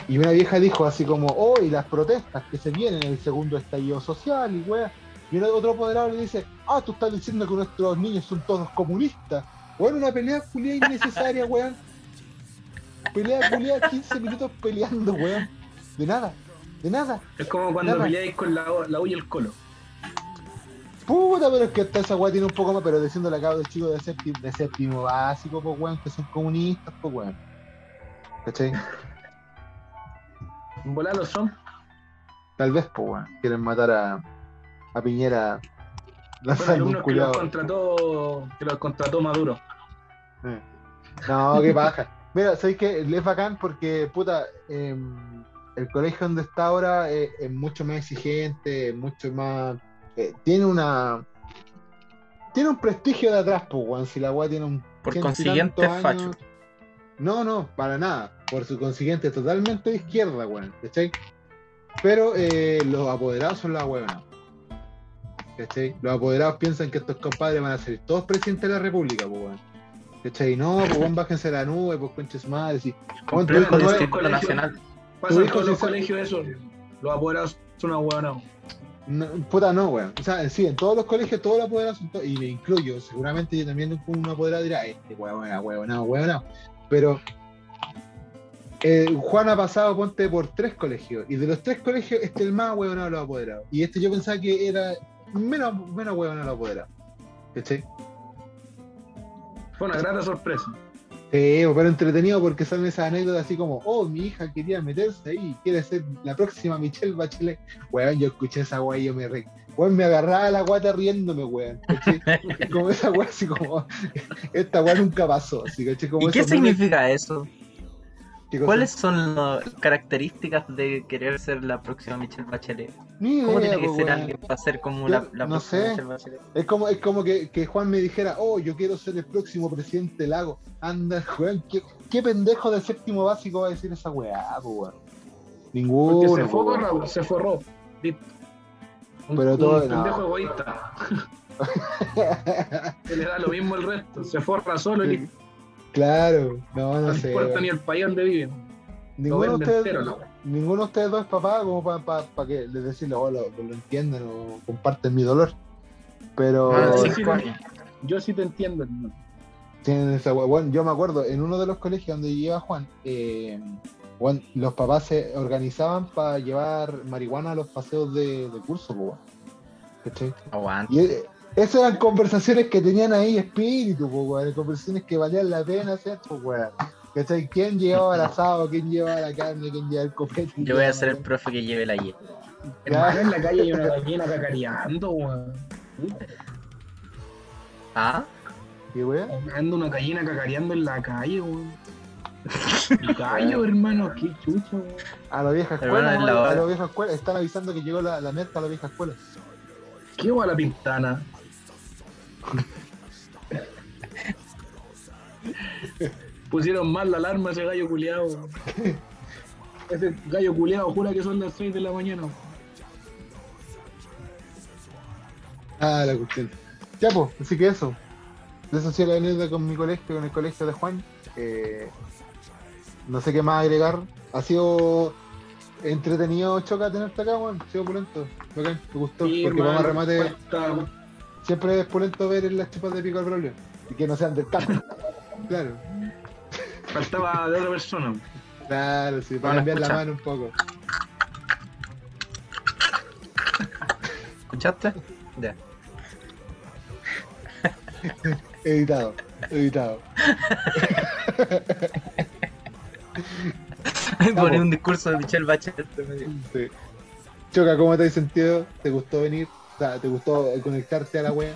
Y una vieja dijo así como, oh, y las protestas que se vienen, el segundo estallido social y weá. Y el otro apoderado le dice, ah, tú estás diciendo que nuestros niños son todos comunistas. Bueno, una pelea culia innecesaria, weón. Pelea culia 15 minutos peleando, weón. De nada, de nada. Es como cuando Nada. peleáis con la, la U y el colo. Puta, pero es que hasta esa weá tiene un poco más, pero diciéndole a cabros chicos de séptimo, de séptimo básico, pues weón, que son comunistas, pues weón. ¿Cachai? Volar son. Tal vez, pues weón, quieren matar a, a Piñera un alumnos que los contrató, que los contrató Maduro. Eh. No, qué paja. Mira, ¿sabes qué? Es bacán porque, puta, em, el colegio donde está ahora eh, es mucho más exigente, mucho más. eh, tiene una. Tiene un prestigio de atrás, pues, weón. Si la weá tiene un. Por consiguiente, tantos facho. años. No, no, para nada. Por su consiguiente, totalmente de izquierda, weón. ¿Cachai? Pero eh, los apoderados son la weona. ¿Cachai? Los apoderados piensan que estos compadres van a ser todos presidentes de la república, pues, weón. ¿Cachai? No, pues, bájense a la nube, pues, conches madres. Y, weón, tu hijo no colegio. Nacional. Sí los colegios eso. Los apoderados son una huevona. No, puta no, weón. O sea, sí, en todos los colegios, todos los apoderados son y me incluyo, seguramente yo también un apoderado dirá, este weón, weón, no, weón, no. Pero eh, Juan ha pasado, ponte, por tres colegios, y de los tres colegios, este es el más weón de los apoderados. Y este yo pensaba que era menos, menos weón de los apoderados. ¿Cachai? Fue una grata sorpresa. Sí, pero entretenido porque son esas anécdotas así como, oh, mi hija quería meterse ahí, quiere ser la próxima Michelle Bachelet. Weón, yo escuché esa weá y yo me re... Weón, me agarraba la guata riéndome, weón. como esa weá así como, esta weá nunca pasó. Así, ¿Y qué significa eso? ¿Cuáles son las características de querer ser la próxima Michelle Bachelet? Ni ¿Cómo idea, tiene que po, ser alguien para ser como Yo la, la no próxima sé. Michelle Bachelet? Es como, es como que, que Juan me dijera, oh, yo quiero ser el próximo presidente del lago. Anda, weón, ¿qué, qué pendejo del séptimo básico va a decir esa weá, po, weón? Ninguno. Porque se po, weón. forró, se forró. Un, Pero un todo- no. pendejo egoísta. Que le da lo mismo el resto. Se forra solo y listo. Claro, no, no No sé. importa weón. ni el país donde viven. Ninguno ustedes, entero, ninguno de ustedes dos es papá como para que les decirle, oh, lo, lo entiendan o comparten mi dolor. Pero Ah, sí, sí, sí, coño. Yo sí te entiendo. hermano. tienen esa bueno, yo me acuerdo, en uno de los colegios donde iba Juan, eh, los papás se organizaban para llevar marihuana a los paseos de, de curso, weón. ¿Cachai? Aguanta. Y eh, esas eran conversaciones que tenían ahí espíritu, po, weón, conversaciones que valían la pena hacer, pues, weón. ¿Cachai? ¿Quién llevaba el asado? ¿Quién llevaba la carne? ¿Quién llevaba el copete? Yo voy a ser el profe que lleve la Y. Hermano, en la calle hay una gallina cacareando, weón. ¿Ah? ¿Qué weón? Anda una gallina cacareando en la calle, weón. Gallo, hermano, qué chucho, weón. A la vieja escuela, a la vieja escuela. Están avisando que llegó la, la merca a la vieja escuela. ¿Qué va la pintana? Pusieron mal la alarma ese gallo culeado. weón. Ese gallo culeado jura que son las 6 de la mañana. Ah, la cuestión. Ya, pues, así que eso. De eso sí la anécdota con mi colegio, con el colegio de Juan. Eh, no sé qué más agregar. Ha sido entretenido, Choca, tenerte acá, Juan. Ha sido pulento. Bacán, me gustó. Sí, porque vamos a remate. Siempre es pulento ver en las chupas de pico al problema. Y que no sean del campo. claro. faltaba de otra persona. Claro, sí, para cambiar la mano un poco. ¿Escuchaste? Ya. Editado, editado. Poner un discurso de Michelle Bachelet. Sí. Choca, ¿cómo te has sentido? ¿Te gustó venir? O sea, ¿te gustó conectarte a la wea?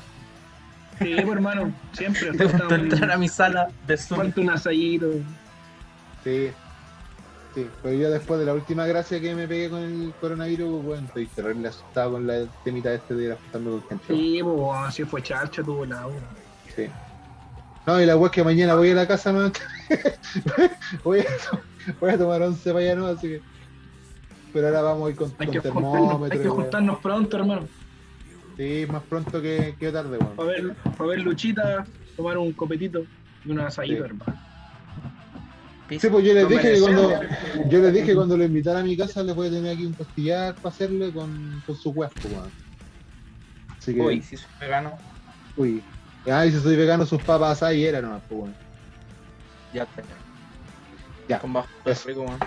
Sí, pues, hermano, siempre. ¿Te gustó entrar a mi sala de Zoom? falta un asadito. Sí. Sí, pero yo después de la última gracia que me pegué con el coronavirus, bueno, estoy terrible asustado con la temita este de ir a juntarme con gente. Sí, pues, así fue charcha tuvo la hora. Sí. No, y la wea es que mañana voy a la casa, no. voy, a, voy a tomar once para allá, ¿no? Así que. Pero ahora vamos a ir con, Hay con que, juntarnos, hay termómetro. que juntarnos pronto, hermano. Sí, más pronto que, que tarde, weón. Para ver, para ver Luchita, tomar un copetito y un asadito, Sí. hermano. Sí, pues yo les No dije que cuando yo les dije que cuando lo invitara a mi casa les voy a tener aquí un costillar para hacerle con, con su huevo, weón. Así que, Uy, uy, si soy vegano, Ah, y si soy vegano, sus papas ahí era nomás, pues weón. ya te. Ya. Con bajo rico, weón.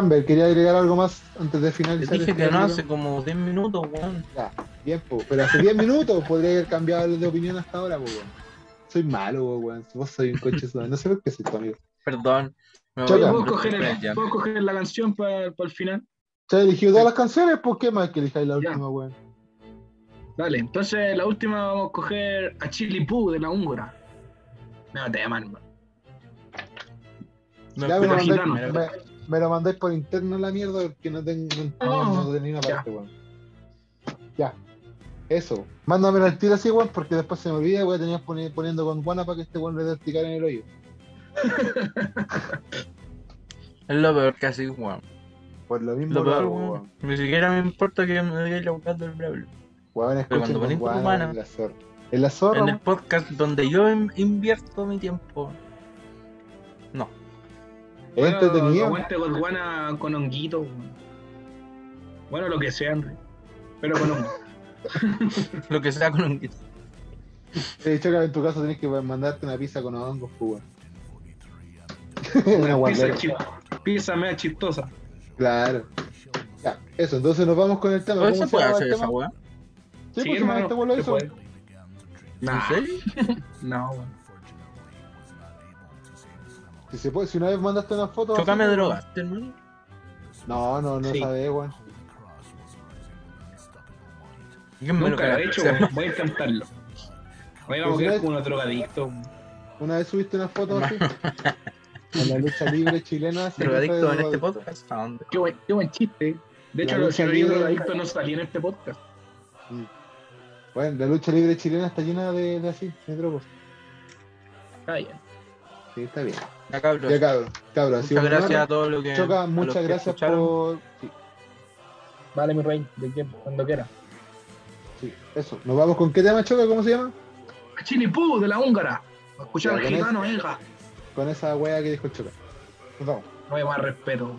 Campbell, ¿quería agregar algo más antes de finalizar? dije este que no hace como 10 minutos, weón. Ya, bien, pues, pero hace 10 minutos podría haber cambiado de opinión hasta ahora, weón. Soy malo, weón. Vos soy un coche suave. No sé por qué soy tu amigo. Perdón. Me Choca. a ¿Puedo coger, con el el- llanto. ¿Puedo coger la canción para el final? Ya eligió todas las canciones, ¿por qué más que elijáis la Ya. última, weón? Dale, entonces la última vamos a coger a Chili Poo de la húngara. No te llaman, hermano. Me me me, lo mandáis por interno la mierda porque no tengo no, Oh, no tenía una parte, weón. Ya. Eso. Mándamelo al tiro así, weón, porque después se me olvida, voy a tener poni- poniendo con guana para que este weón le dé picar en el hoyo. Es lo peor que así, weón. Por lo mismo Lo lo peor, weón. weón. Ni siquiera me importa que me digáis la boca del Brawl. Weón, Pero cuando con ponís guana, en la zorra. En la zorra, En el podcast donde yo in- invierto mi tiempo. No. Es entretenido. Aguante Godwana con honguito. Bueno, lo que sea, André. Pero con hongo. Lo que sea con un guito. De hecho, que en tu caso tenés que mandarte una pizza con hongos, pues, una Pizza, pizza media chistosa. Claro. Ya, eso, entonces nos vamos con el tema. ¿Cómo ¿Cómo se puede hacer esa weá? Sí, pues, hermano, este lo hizo. ¿En serio? no, weón. Si se puede, si una vez mandaste una foto. así, Chocame pues, drogaste, hermano. No, no, no Sí. sabes, weón. ¿Quién me Nunca lo he hecho, weón. Voy a intentarlo. Hoy vamos a Pues una- como unos drogadictos. weón. Una vez subiste una foto así. En la lucha libre chilena. Drogadicto en este drogadicto. podcast. ¿A dónde? Qué buen, qué buen chiste. De hecho, La los lucha chicos libre- drogadictos no salían en este podcast. Bueno, la lucha libre chilena está llena de, de así, de drogos. Está bien. Sí, está bien. Ya cabros. Ya, ha sido Muchas gracias honor. a todos los que. Choca, muchas gracias por. Sí, Vale, mi rey, de que cuando quiera. sí, eso. ¿Nos vamos con qué tema, Choca? ¿Cómo se llama? Chili Poo de la húngara. A escuchar al con gitano, hija. Con esa wea que dijo el Choca. Nos vamos. No hay más respeto.